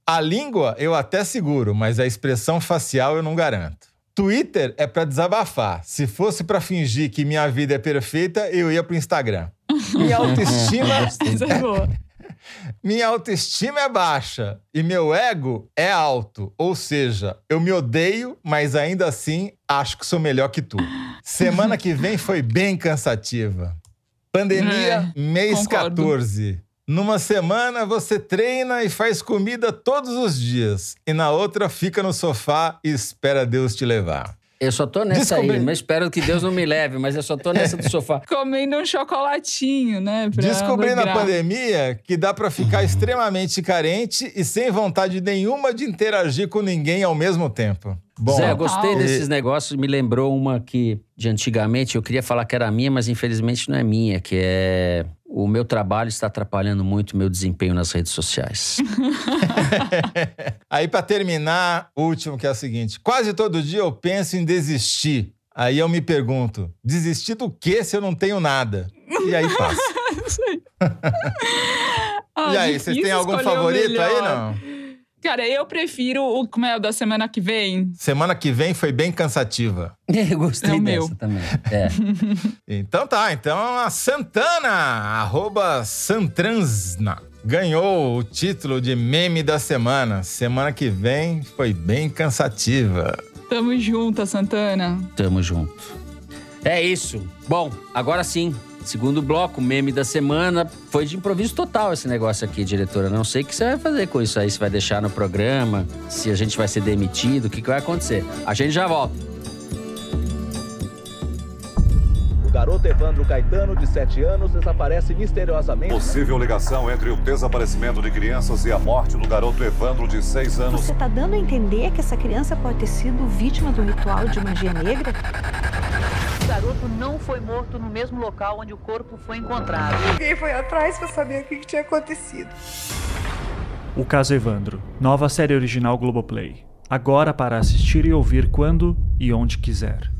A língua eu até seguro, mas a expressão facial eu não garanto. Twitter é pra desabafar. Se fosse pra fingir que minha vida é perfeita, eu ia pro Instagram. Minha autoestima é boa. minha autoestima é baixa e meu ego é alto. Ou seja, eu me odeio, mas ainda assim acho que sou melhor que tu. Semana que vem foi bem cansativa. Pandemia, mês concordo. 14. Numa semana você treina e faz comida todos os dias. E na outra fica no sofá e espera Deus te levar. Eu só tô nessa Descobri- aí, mas espero que Deus não me leve, mas eu só tô nessa do sofá. Comendo um chocolatinho, né? Descobri na pandemia que dá pra ficar extremamente carente e sem vontade nenhuma de interagir com ninguém ao mesmo tempo. Bom, Zé, eu gostei desses negócios, me lembrou uma que de antigamente eu queria falar que era minha, mas infelizmente não é minha, que é o meu trabalho está atrapalhando muito o meu desempenho nas redes sociais. Aí pra terminar, o último que é o seguinte: quase todo dia eu penso em desistir. Aí eu me pergunto: desistir do quê se eu não tenho nada? E aí passa. Ah, e aí, vocês têm algum favorito aí, não? Cara, eu prefiro o como é o da semana que vem. Semana que vem foi bem cansativa. Eu gostei É dessa meu. também. É. Então tá, então a Santana, arroba Santransna, ganhou o título de meme da semana. Semana que vem foi bem cansativa. Tamo junto, Santana. Tamo junto. É isso. Bom, agora sim. Segundo bloco, meme da semana. Foi de improviso total esse negócio aqui, diretora. Não sei o que você vai fazer com isso aí. Se vai deixar no programa, se a gente vai ser demitido, o que, que vai acontecer. A gente já volta. O garoto Evandro Caetano, de 7 anos, desaparece misteriosamente. Possível ligação entre o desaparecimento de crianças e a morte do garoto Evandro, de 6 anos. Você tá dando a entender que essa criança pode ter sido vítima do ritual de magia negra? O garoto não foi morto no mesmo local onde o corpo foi encontrado. Ninguém foi atrás para saber o que que tinha acontecido. O Caso Evandro, nova série original Globoplay. Agora para assistir e ouvir quando e onde quiser.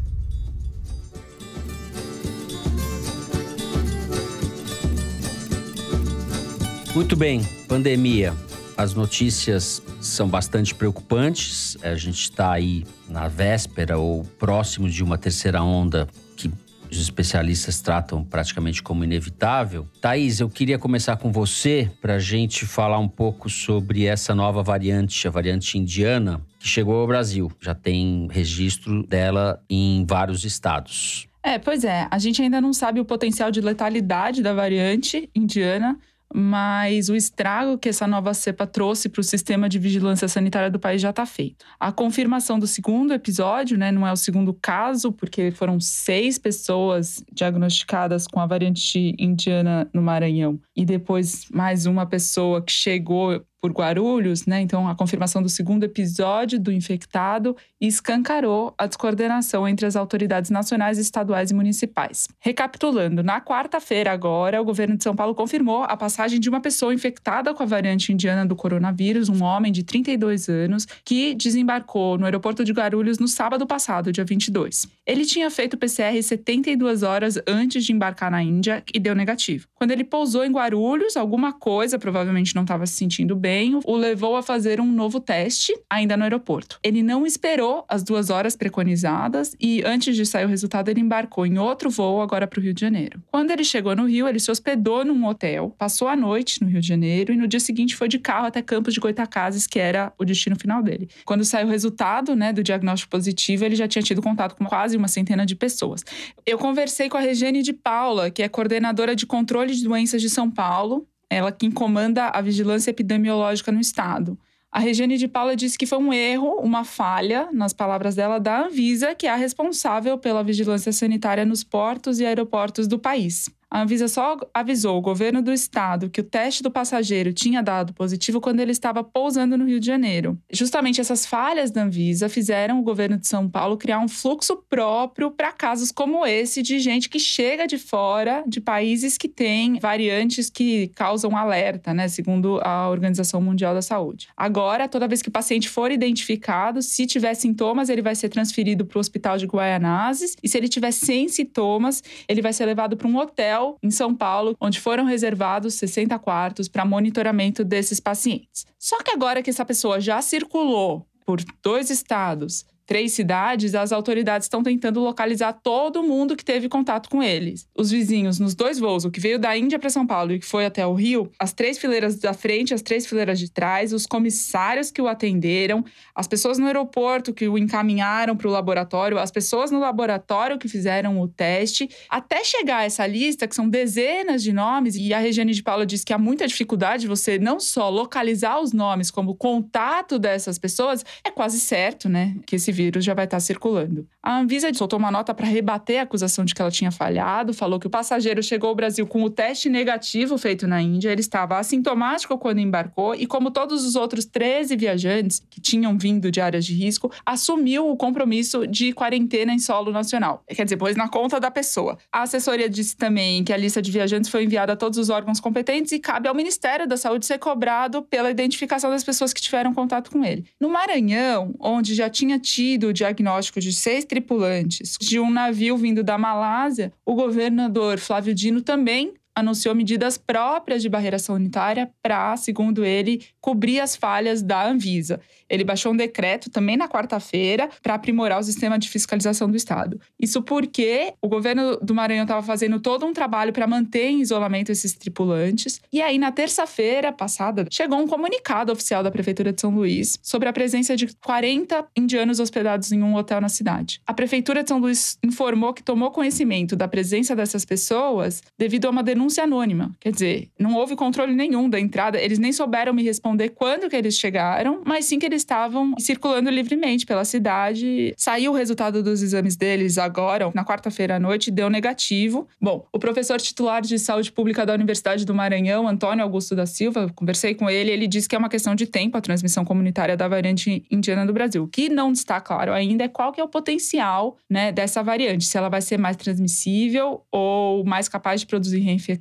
Muito bem, pandemia. As notícias são bastante preocupantes. A gente está aí na véspera ou próximo de uma terceira onda que os especialistas tratam praticamente como inevitável. Thaís, eu queria começar com você para a gente falar um pouco sobre essa nova variante, a variante indiana, que chegou ao Brasil. Já tem registro dela em vários estados. É, pois é. A gente ainda não sabe o potencial de letalidade da variante indiana, mas o estrago que essa nova cepa trouxe para o sistema de vigilância sanitária do país já está feito. A confirmação do segundo episódio, né, não é o segundo caso, porque foram seis pessoas diagnosticadas com a variante indiana no Maranhão e depois mais uma pessoa que chegou por Guarulhos, né? Então, a confirmação do segundo episódio do infectado escancarou a descoordenação entre as autoridades nacionais, estaduais e municipais. Recapitulando, na quarta-feira, agora, o governo de São Paulo confirmou a passagem de uma pessoa infectada com a variante indiana do coronavírus, um homem de 32 anos, que desembarcou no aeroporto de Guarulhos no sábado passado, dia 22. Ele tinha feito PCR 72 horas antes de embarcar na Índia e deu negativo. Quando ele pousou em Guarulhos, alguma coisa, provavelmente não estava se sentindo bem, o levou a fazer um novo teste ainda no aeroporto. Ele não esperou as duas horas preconizadas e, antes de sair o resultado, ele embarcou em outro voo agora para o Rio de Janeiro. Quando ele chegou no Rio, ele se hospedou num hotel, passou a noite no Rio de Janeiro e no dia seguinte foi de carro até Campos de Goitacazes, que era o destino final dele. Quando saiu o resultado né, do diagnóstico positivo, ele já tinha tido contato com quase uma centena de pessoas. Eu conversei com a Regiane de Paula, que é coordenadora de controle de doenças de São Paulo, ela quem comanda a vigilância epidemiológica no estado. A Regiane de Paula disse que foi um erro, uma falha, nas palavras dela, da Anvisa, que é a responsável pela vigilância sanitária nos portos e aeroportos do país. A Anvisa só avisou o governo do estado que o teste do passageiro tinha dado positivo quando ele estava pousando no Rio de Janeiro. Justamente essas falhas da Anvisa fizeram o governo de São Paulo criar um fluxo próprio para casos como esse de gente que chega de fora, de países que têm variantes que causam alerta, né, segundo a Organização Mundial da Saúde. Agora, toda vez que o paciente for identificado, se tiver sintomas, ele vai ser transferido para o hospital de Guaianazes e se ele tiver sem sintomas, ele vai ser levado para um hotel em São Paulo, onde foram reservados 60 quartos para monitoramento desses pacientes. Só que agora que essa pessoa já circulou por dois estados, três cidades, as autoridades estão tentando localizar todo mundo que teve contato com eles. Os vizinhos nos dois voos, o que veio da Índia para São Paulo e que foi até o Rio, as três fileiras da frente, as três fileiras de trás, os comissários que o atenderam, as pessoas no aeroporto que o encaminharam para o laboratório, as pessoas no laboratório que fizeram o teste, até chegar a essa lista, que são dezenas de nomes, e a Regiane de Paula diz que há muita dificuldade de você não só localizar os nomes como contato dessas pessoas, é quase certo, né, que esse vírus já vai estar circulando. A Anvisa soltou uma nota para rebater a acusação de que ela tinha falhado, falou que o passageiro chegou ao Brasil com o teste negativo feito na Índia, ele estava assintomático quando embarcou e, como todos os outros 13 viajantes que tinham vindo de áreas de risco, assumiu o compromisso de quarentena em solo nacional. Quer dizer, pôs na conta da pessoa. A assessoria disse também que a lista de viajantes foi enviada a todos os órgãos competentes e cabe ao Ministério da Saúde ser cobrado pela identificação das pessoas que tiveram contato com ele. No Maranhão, onde já tinha tido o diagnóstico de seis tripulantes de um navio vindo da Malásia, o governador Flávio Dino também anunciou medidas próprias de barreira sanitária para, segundo ele, cobrir as falhas da Anvisa. Ele baixou um decreto também na quarta-feira para aprimorar o sistema de fiscalização do Estado. Isso porque o governo do Maranhão estava fazendo todo um trabalho para manter em isolamento esses tripulantes. E aí, na terça-feira passada, chegou um comunicado oficial da Prefeitura de São Luís sobre a presença de 40 indianos hospedados em um hotel na cidade. A Prefeitura de São Luís informou que tomou conhecimento da presença dessas pessoas devido a uma denúncia anônima. Quer dizer, não houve controle nenhum da entrada, eles nem souberam me responder quando que eles chegaram, mas sim que eles estavam circulando livremente pela cidade. Saiu o resultado dos exames deles agora, na quarta-feira à noite, deu negativo. Bom, o professor titular de saúde pública da Universidade do Maranhão, Antônio Augusto da Silva, conversei com ele, ele disse que é uma questão de tempo a transmissão comunitária da variante indiana do Brasil. O que não está claro ainda é qual que é o potencial né, dessa variante, se ela vai ser mais transmissível ou mais capaz de produzir reinfecção,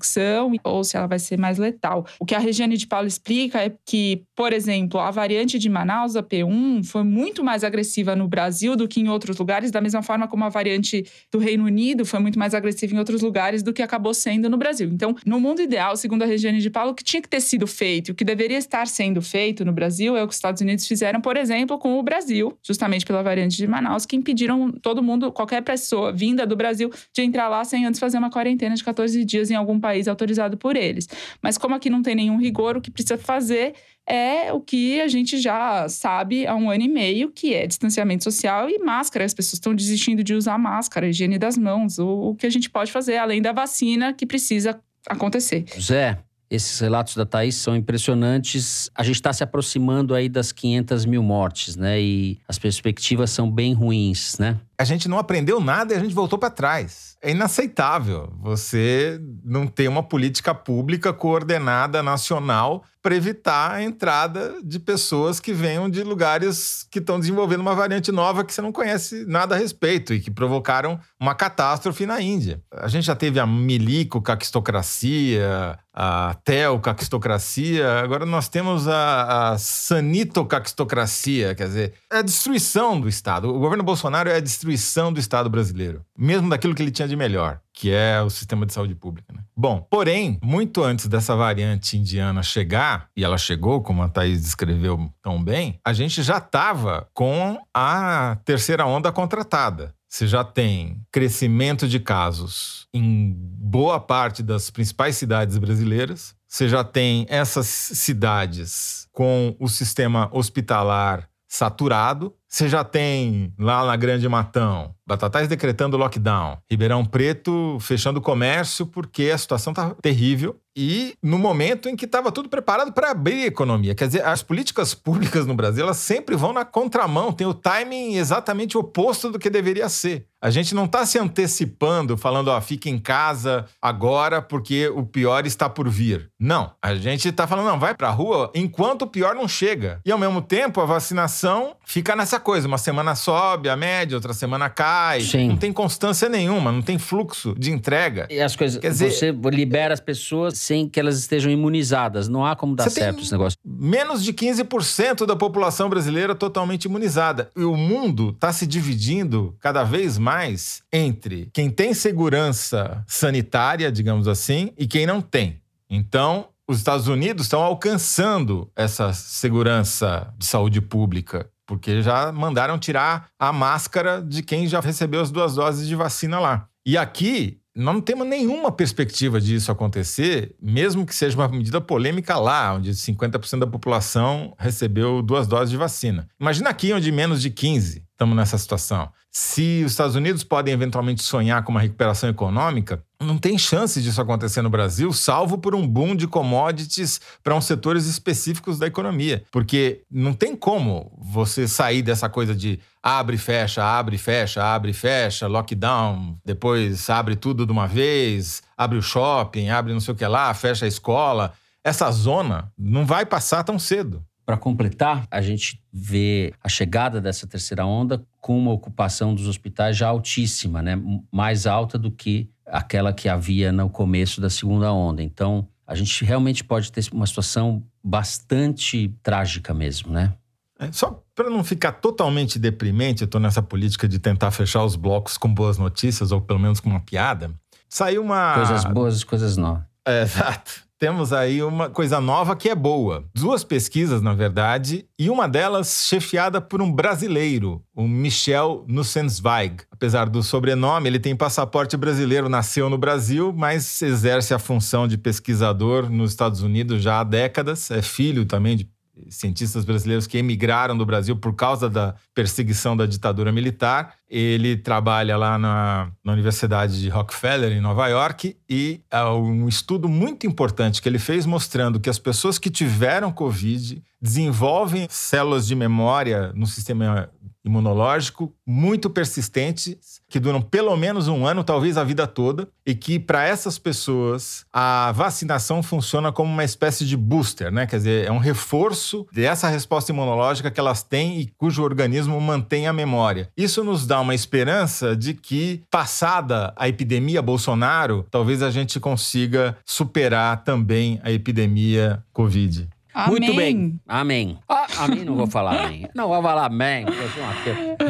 ou se ela vai ser mais letal. O que a Regiane de Paulo explica é que, por exemplo, a variante de Manaus, a P1, foi muito mais agressiva no Brasil do que em outros lugares, da mesma forma como a variante do Reino Unido foi muito mais agressiva em outros lugares do que acabou sendo no Brasil. Então, no mundo ideal, segundo a Regiane de Paulo, o que tinha que ter sido feito, o que deveria estar sendo feito no Brasil é o que os Estados Unidos fizeram, por exemplo, com o Brasil, justamente pela variante de Manaus, que impediram todo mundo, qualquer pessoa vinda do Brasil, de entrar lá sem antes fazer uma quarentena de 14 dias em algum país autorizado por eles. Mas como aqui não tem nenhum rigor, o que precisa fazer é o que a gente já sabe há um ano e meio, que é distanciamento social e máscara. As pessoas estão desistindo de usar máscara, higiene das mãos. O, o que a gente pode fazer, além da vacina que precisa acontecer. Zé, esses relatos da Thaís são impressionantes. A gente está se aproximando aí das 500 mil mortes, né? E as perspectivas são bem ruins, né? A gente não aprendeu nada e a gente voltou para trás. É inaceitável você não ter uma política pública coordenada nacional para evitar a entrada de pessoas que venham de lugares que estão desenvolvendo uma variante nova que você não conhece nada a respeito e que provocaram uma catástrofe na Índia. A gente já teve a milicocaquistocracia, a teocaquistocracia, agora nós temos a, a sanitocaquistocracia, quer dizer, é a destruição do Estado. O governo Bolsonaro é a destruição do Estado brasileiro, mesmo daquilo que ele tinha de melhor que é o sistema de saúde pública. Né? Bom, porém, muito antes dessa variante indiana chegar, e ela chegou, como a Thaís descreveu tão bem, a gente já estava com a terceira onda contratada. Você já tem crescimento de casos em boa parte das principais cidades brasileiras. Você já tem essas cidades com o sistema hospitalar saturado. Você já tem lá na Grande Matão Batatais decretando lockdown, Ribeirão Preto fechando o comércio porque a situação está terrível e no momento em que estava tudo preparado para abrir a economia. Quer dizer, as políticas públicas no Brasil elas sempre vão na contramão, tem o timing exatamente oposto do que deveria ser. A gente não está se antecipando, falando, ó, fica em casa agora porque o pior está por vir. Não, a gente está falando, não, vai para a rua enquanto o pior não chega. E ao mesmo tempo a vacinação fica nessa coisa, uma semana sobe a média, outra semana cai cai, Sim. não tem constância nenhuma, não tem fluxo de entrega. E as coisas, Quer dizer, você libera as pessoas sem que elas estejam imunizadas. Não há como dar certo esse negócio. Menos de 15% da população brasileira totalmente imunizada. E o mundo está se dividindo cada vez mais entre quem tem segurança sanitária, digamos assim, e quem não tem. Então, os Estados Unidos estão alcançando essa segurança de saúde pública porque já mandaram tirar a máscara de quem já recebeu as duas doses de vacina lá. E aqui não temos nenhuma perspectiva disso acontecer, mesmo que seja uma medida polêmica lá, onde 50% da população recebeu duas doses de vacina. Imagina aqui, onde menos de 15% estamos nessa situação. Se os Estados Unidos podem eventualmente sonhar com uma recuperação econômica, não tem chance disso acontecer no Brasil, salvo por um boom de commodities para uns setores específicos da economia. Porque não tem como você sair dessa coisa de abre, fecha, abre, fecha, abre, fecha, lockdown, depois abre tudo de uma vez, abre o shopping, abre não sei o que lá, fecha a escola. Essa zona não vai passar tão cedo. Para completar, a gente vê a chegada dessa terceira onda com uma ocupação dos hospitais já altíssima, né? mais alta do que aquela que havia no começo da segunda onda. Então, a gente realmente pode ter uma situação bastante trágica mesmo, né? É, só para não ficar totalmente deprimente, eu estou nessa política de tentar fechar os blocos com boas notícias, ou pelo menos com uma piada. Saiu uma. Coisas boas e coisas novas. É, exato. Temos aí uma coisa nova que é boa. Duas pesquisas, na verdade, e uma delas chefiada por um brasileiro, o Michel Nussensweig. Apesar do sobrenome, ele tem passaporte brasileiro, nasceu no Brasil, mas exerce a função de pesquisador nos Estados Unidos já há décadas. É filho também de cientistas brasileiros que emigraram do Brasil por causa da perseguição da ditadura militar. Ele trabalha lá na, na Universidade de Rockefeller, em Nova York, e é um estudo muito importante que ele fez mostrando que as pessoas que tiveram Covid desenvolvem células de memória no sistema imunológico muito persistentes, que duram pelo menos um ano, talvez a vida toda, e que para essas pessoas a vacinação funciona como uma espécie de booster, né? Quer dizer, é um reforço dessa resposta imunológica que elas têm e cujo organismo mantém a memória. Isso nos dá uma esperança de que, passada a epidemia Bolsonaro, talvez a gente consiga superar também a epidemia Covid. Amém. Muito bem. Amém. Ah, amém, não vou falar amém. Não vou falar amém.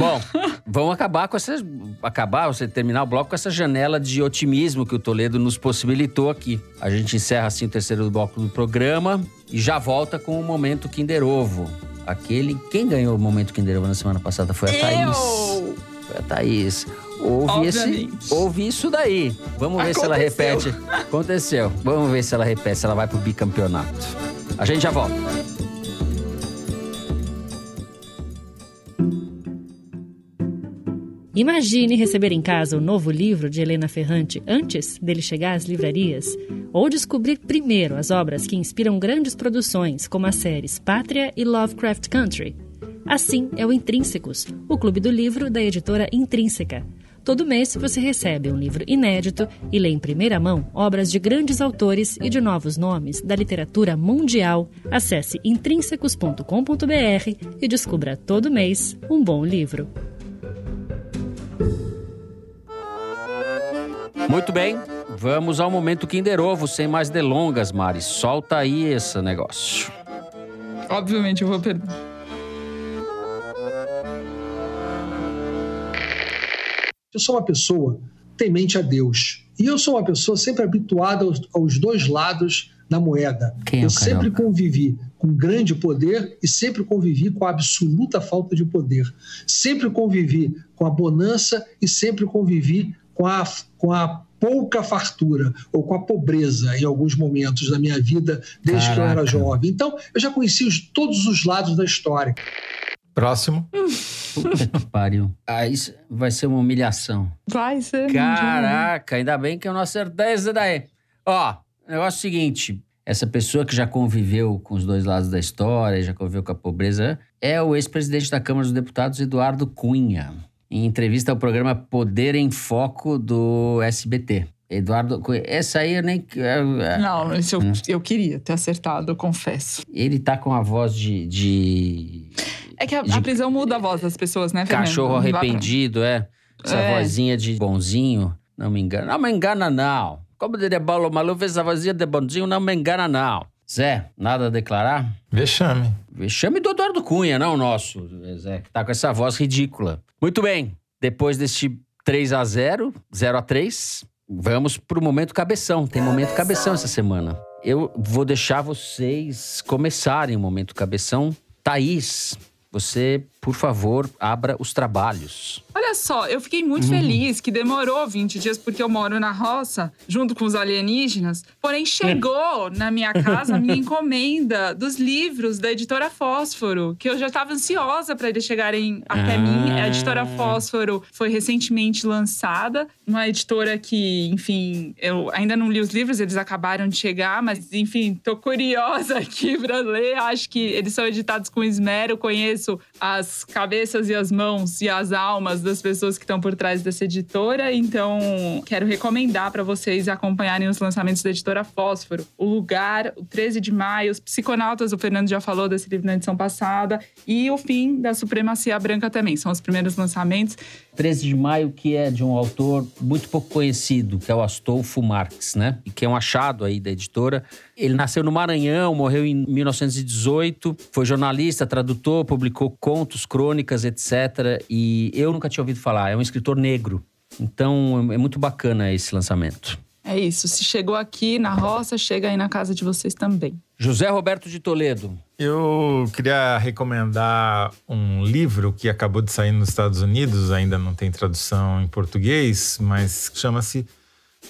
Bom, vamos acabar com essa. Acabar, você terminar o bloco com essa janela de otimismo que o Toledo nos possibilitou aqui. A gente encerra assim o terceiro bloco do programa e já volta com o momento Kinder Ovo. Aquele. Quem ganhou o momento Kinder Ovo na semana passada foi a Eu! Thaís. Foi a Thaís. Ouve, esse, ouve isso daí. Vamos ver se ela Aconteceu. repete. Aconteceu. Vamos ver se ela repete, se ela vai pro bicampeonato. A gente já volta. Imagine receber em casa o novo livro de Helena Ferrante antes dele chegar às livrarias, ou descobrir primeiro as obras que inspiram grandes produções, como as séries Pátria e Lovecraft Country. Assim é o Intrínsecos, o clube do livro da editora Intrínseca. Todo mês você recebe um livro inédito e lê em primeira mão obras de grandes autores e de novos nomes da literatura mundial. Acesse intrínsecos.com.br e descubra todo mês um bom livro. Muito bem, vamos ao momento Kinder Ovo, sem mais delongas, Mari. Solta aí esse negócio. Obviamente eu vou perder. Eu sou uma pessoa temente a Deus. E eu sou uma pessoa sempre habituada aos, aos dois lados da moeda. Quem é eu o sempre convivi com grande poder e sempre convivi com a absoluta falta de poder. Sempre convivi com a bonança e sempre convivi com a, com a pouca fartura ou com a pobreza em alguns momentos da minha vida desde que eu era Caraca. jovem. Então, eu já conheci os- todos os lados da história. Próximo. Puta que pariu. Ah, isso vai ser uma humilhação. Vai ser. Caraca, ainda bem que eu não acertei isso daí. Ó, o negócio é o seguinte: essa pessoa que já conviveu com os dois lados da história, já conviveu com a pobreza, é o ex-presidente da Câmara dos Deputados, Eduardo Cunha. Em entrevista ao programa Poder em Foco do SBT. Eduardo Cunha. Essa aí eu nem. Não, isso eu, eu queria ter acertado, eu confesso. Ele tá com a voz de- de É que a, De- a prisão muda a voz das pessoas, né, Fernando? Cachorro arrependido, é. Essa É. vozinha de bonzinho, não me engana. Não me engana, não. Como diria Paulo Maluf, essa vozinha de bonzinho não me engana, não. Zé, nada a declarar? Vexame. Vexame do Eduardo Cunha, não o nosso, Zé, que tá com essa voz ridícula. Muito bem, depois deste 3 a 0 0 a 3 vamos pro momento cabeção. Tem momento cabeção essa semana. Eu vou deixar vocês começarem o momento cabeção. Thaís, você, por favor, abra os trabalhos. Olha só, eu fiquei muito Uhum. feliz que demorou 20 dias porque eu moro na roça, junto com os alienígenas. Porém, chegou na minha casa a minha encomenda dos livros da editora Fósforo, que eu já estava ansiosa para eles chegarem até Ah. mim. A editora Fósforo foi recentemente lançada, uma editora que, enfim, eu ainda não li os livros, eles acabaram de chegar, mas enfim, tô curiosa aqui para ler. Acho que eles são editados com esmero, conheço as cabeças e as mãos e as almas das pessoas que estão por trás dessa editora, então quero recomendar para vocês acompanharem os lançamentos da editora Fósforo. O Lugar, o 13 de maio, os Psiconautas, o Fernando já falou desse livro na edição passada, e o Fim da Supremacia Branca também, são os primeiros lançamentos. 13 de maio, que é de um autor muito pouco conhecido, que é o Astolfo Marx, né? E que é um achado aí da editora. Ele nasceu no Maranhão, morreu em 1918, foi jornalista, tradutor, publicou contos, crônicas, etc. E eu nunca tinha ouvido falar, é um escritor negro. Então é muito bacana esse lançamento. É É isso. Se chegou aqui na roça, chega aí na casa de vocês também. José Roberto de Toledo. Eu queria recomendar um livro que acabou de sair nos Estados Unidos, ainda não tem tradução em português, mas chama-se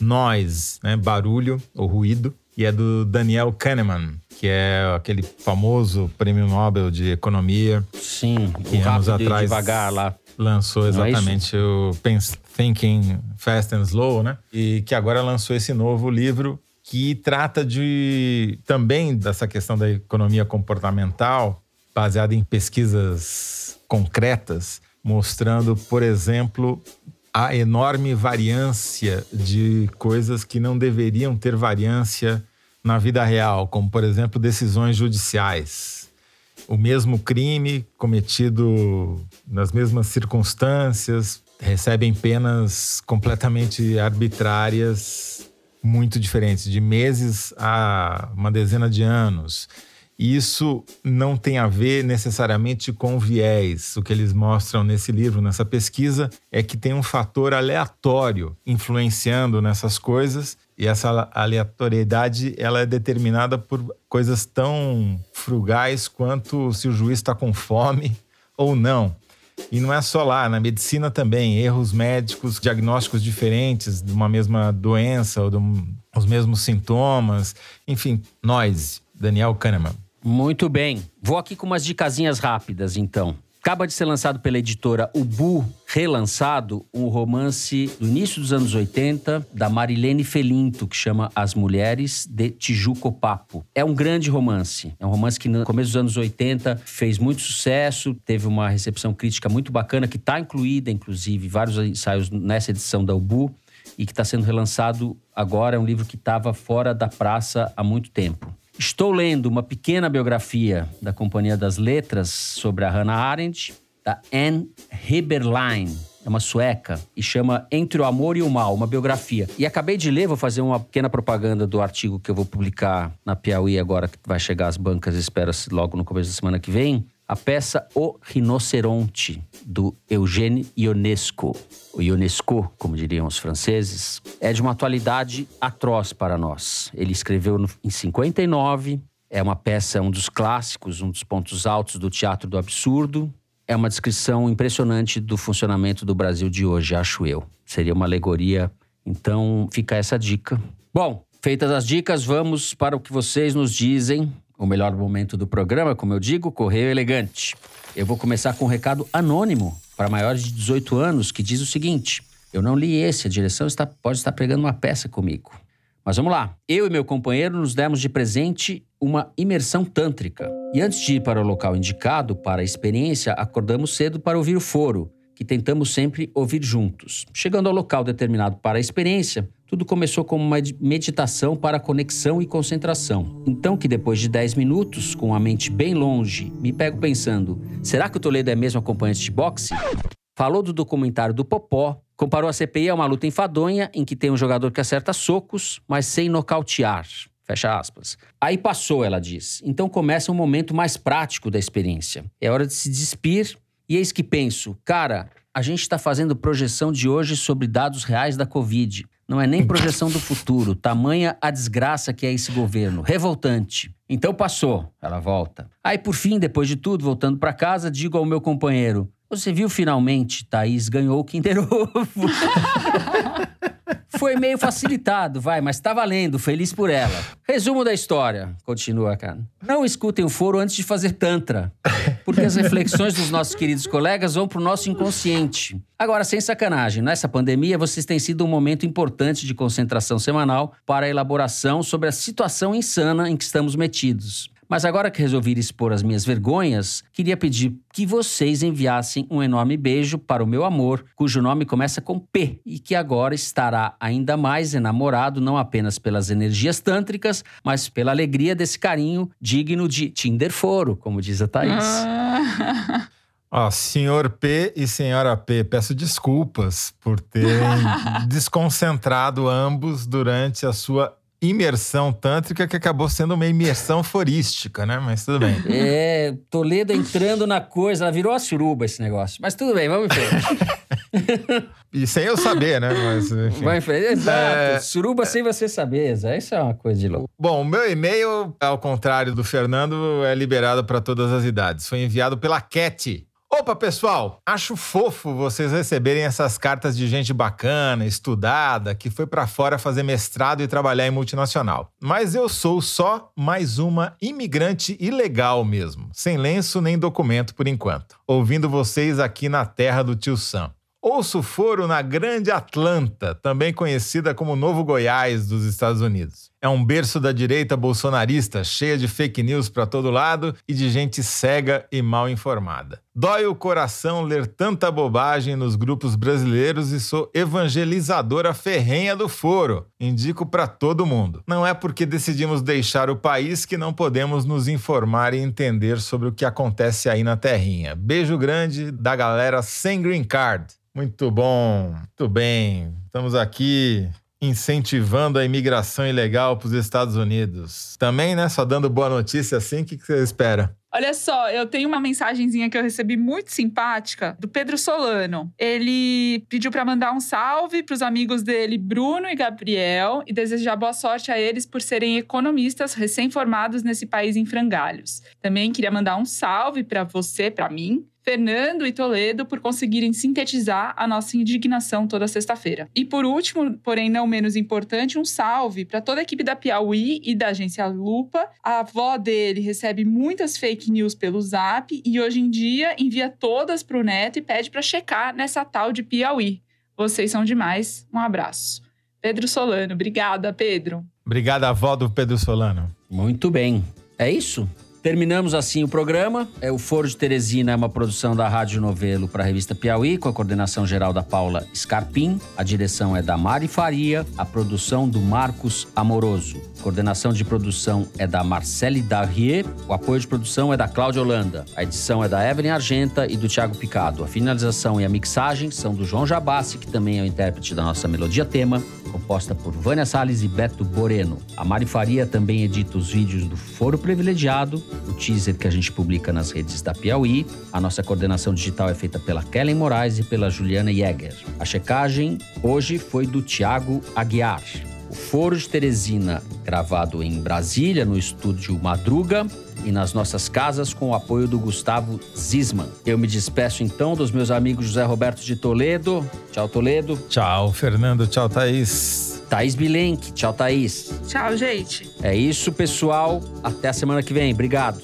Noise, né? barulho ou ruído, e é do Daniel Kahneman, que é aquele famoso prêmio Nobel de Economia. Sim, que o anos atrás devagar lá. lançou é exatamente o Pense- Thinking Fast and Slow, né? E que agora lançou esse novo livro que trata de também dessa questão da economia comportamental, baseada em pesquisas concretas, mostrando, por exemplo, a enorme variância de coisas que não deveriam ter variância na vida real, como, por exemplo, decisões judiciais o mesmo crime cometido nas mesmas circunstâncias recebem penas completamente arbitrárias, muito diferentes, de meses a uma dezena de anos. E Isso não tem a ver necessariamente com viés. O que eles mostram nesse livro, nessa pesquisa, é que tem um fator aleatório influenciando nessas coisas e essa aleatoriedade ela é determinada por coisas tão frugais quanto se o juiz está com fome ou não. E não é só lá, na medicina também, erros médicos, diagnósticos diferentes de uma mesma doença ou de um- os mesmos sintomas. Enfim, nós, Daniel Kahneman. Muito bem. Vou aqui com umas dicasinhas rápidas, então. Acaba de ser lançado pela editora Ubu, relançado, um romance do início dos anos 80, da Marilene Felinto, que chama As Mulheres de Tijuco Papo. É um grande romance. É um romance que no começo dos anos 80 fez muito sucesso, teve uma recepção crítica muito bacana, que está incluída, inclusive, vários ensaios nessa edição da Ubu e que está sendo relançado agora. É um livro que estava fora da praça há muito tempo. Estou lendo uma pequena biografia da Companhia das Letras sobre a Hannah Arendt, da Anne Heberlein. É uma sueca e chama Entre o Amor e o Mal, uma biografia. E acabei de ler, vou fazer uma pequena propaganda do artigo que eu vou publicar na Piauí agora, que vai chegar às bancas, espera-se logo no começo da semana que vem. A peça O Rinoceronte, do Eugène Ionesco. O Ionesco, como diriam os franceses, é de uma atualidade atroz para nós. Ele escreveu no- em 59, é uma peça, um dos clássicos, um dos pontos altos do teatro do absurdo. É uma descrição impressionante do funcionamento do Brasil de hoje, acho eu. Seria uma alegoria. Então, fica essa dica. Bom, feitas as dicas, vamos para o que vocês nos dizem. O melhor momento do programa, como eu digo, Correio Elegante. Eu vou começar com um recado anônimo para maiores de 18 anos que diz o seguinte: Eu não li esse, a direção está- pode estar pregando uma peça comigo. Mas vamos lá. Eu e meu companheiro nos demos de presente uma imersão tântrica. E antes de ir para o local indicado para a experiência, acordamos cedo para ouvir o foro, que tentamos sempre ouvir juntos. Chegando ao local determinado para a experiência, tudo começou como uma meditação para conexão e concentração. Então que depois de 10 minutos, com a mente bem longe, me pego pensando, será que o Toledo é mesmo acompanhante de boxe? Falou do documentário do Popó, comparou a CPI a uma luta enfadonha em que tem um jogador que acerta socos, mas sem nocautear. Fecha aspas. Aí passou, ela diz. Então começa um momento mais prático da experiência. É hora de se despir, e eis que penso, cara, a gente está fazendo projeção de hoje sobre dados reais da Covid. Não é nem projeção do futuro. Tamanha a desgraça que é esse governo. Revoltante. Então passou. Ela volta. Aí, por fim, depois de tudo, voltando para casa, digo ao meu companheiro: Você viu finalmente? Thaís ganhou o Kinder Ovo. Foi meio facilitado, vai, mas tá valendo, feliz por ela. Resumo da história, continua cara. Não escutem o foro antes de fazer tantra, porque as reflexões dos nossos queridos colegas vão pro nosso inconsciente. Agora, sem sacanagem, nessa pandemia vocês têm sido um momento importante de concentração semanal para a elaboração sobre a situação insana em que estamos metidos. Mas agora que resolvi expor as minhas vergonhas, queria pedir que vocês enviassem um enorme beijo para o meu amor, cujo nome começa com P e que agora estará ainda mais enamorado não apenas pelas energias tântricas, mas pela alegria desse carinho digno de Tinder Foro, como diz a Thaís. Ó, senhor P e senhora P, peço desculpas por terem desconcentrado ambos durante a sua imersão tântrica, que acabou sendo uma imersão forística, né? Mas tudo bem. É, Toledo entrando na coisa, ela virou a suruba esse negócio. Mas tudo bem, vamos em frente. E sem eu saber, né? Mas, enfim. Vai em frente. Exato. É, Suruba sem você saber. Isso é uma coisa de louco. Bom, o meu e-mail, ao contrário do Fernando, é liberado para todas as idades. Foi enviado pela Cat. Opa, pessoal! Acho fofo vocês receberem essas cartas de gente bacana, estudada, que foi para fora fazer mestrado e trabalhar em multinacional. Mas eu sou só mais uma imigrante ilegal mesmo, sem lenço nem documento por enquanto, ouvindo vocês aqui na terra do tio Sam. Ouço foro na Grande Atlanta, também conhecida como Novo Goiás dos Estados Unidos. É um berço da direita bolsonarista, cheia de fake news para todo lado e de gente cega e mal informada. Dói o coração ler tanta bobagem nos grupos brasileiros e sou evangelizadora ferrenha do foro. Indico para todo mundo. Não é porque decidimos deixar o país que não podemos nos informar e entender sobre o que acontece aí na terrinha. Beijo grande da galera sem green card. Muito bom, muito bem. Estamos aqui incentivando a imigração ilegal para os Estados Unidos. Também, né? Só dando boa notícia assim, o que, que você espera? Olha só, eu tenho uma mensagenzinha que eu recebi muito simpática do Pedro Solano. Ele pediu para mandar um salve para os amigos dele, Bruno e Gabriel, e desejar boa sorte a eles por serem economistas recém-formados nesse país em frangalhos. Também queria mandar um salve para você, para mim, Fernando e Toledo por conseguirem sintetizar a nossa indignação toda sexta-feira. E por último, porém não menos importante, um salve para toda a equipe da Piauí e da agência Lupa. A avó dele recebe muitas fake news pelo Zap e hoje em dia envia todas para o neto e pede para checar nessa tal de Piauí. Vocês são demais. Um abraço. Pedro Solano, obrigada, Pedro. Obrigada, avó do Pedro Solano. Muito bem. É isso? Terminamos assim o programa. É, o Foro de Teresina é uma produção da Rádio Novelo para a revista Piauí, com a coordenação geral da Paula Scarpim. A direção é da Mari Faria, a produção do Marcos Amoroso. A coordenação de produção é da Marcele Darrier, o apoio de produção é da Cláudia Holanda. A edição é da Evelyn Argenta e do Thiago Picado. A finalização e a mixagem são do João Jabassi, que também é o intérprete da nossa melodia tema, composta por Vânia Salles e Beto Boreno. A Mari Faria também edita os vídeos do Foro Privilegiado, o teaser que a gente publica nas redes da Piauí. A nossa coordenação digital é feita pela Kellen Moraes e pela Juliana Jäger. A checagem hoje foi do Tiago Aguiar. O Foro de Teresina, gravado em Brasília, no estúdio Madruga, e nas nossas casas com o apoio do Gustavo Zisman. Eu me despeço então dos meus amigos José Roberto de Toledo. Tchau, Toledo. Tchau, Fernando. Tchau, Thaís. Thaís Bilenque. Tchau, Thaís. Tchau, gente. É isso, pessoal. Até a semana que vem. Obrigado.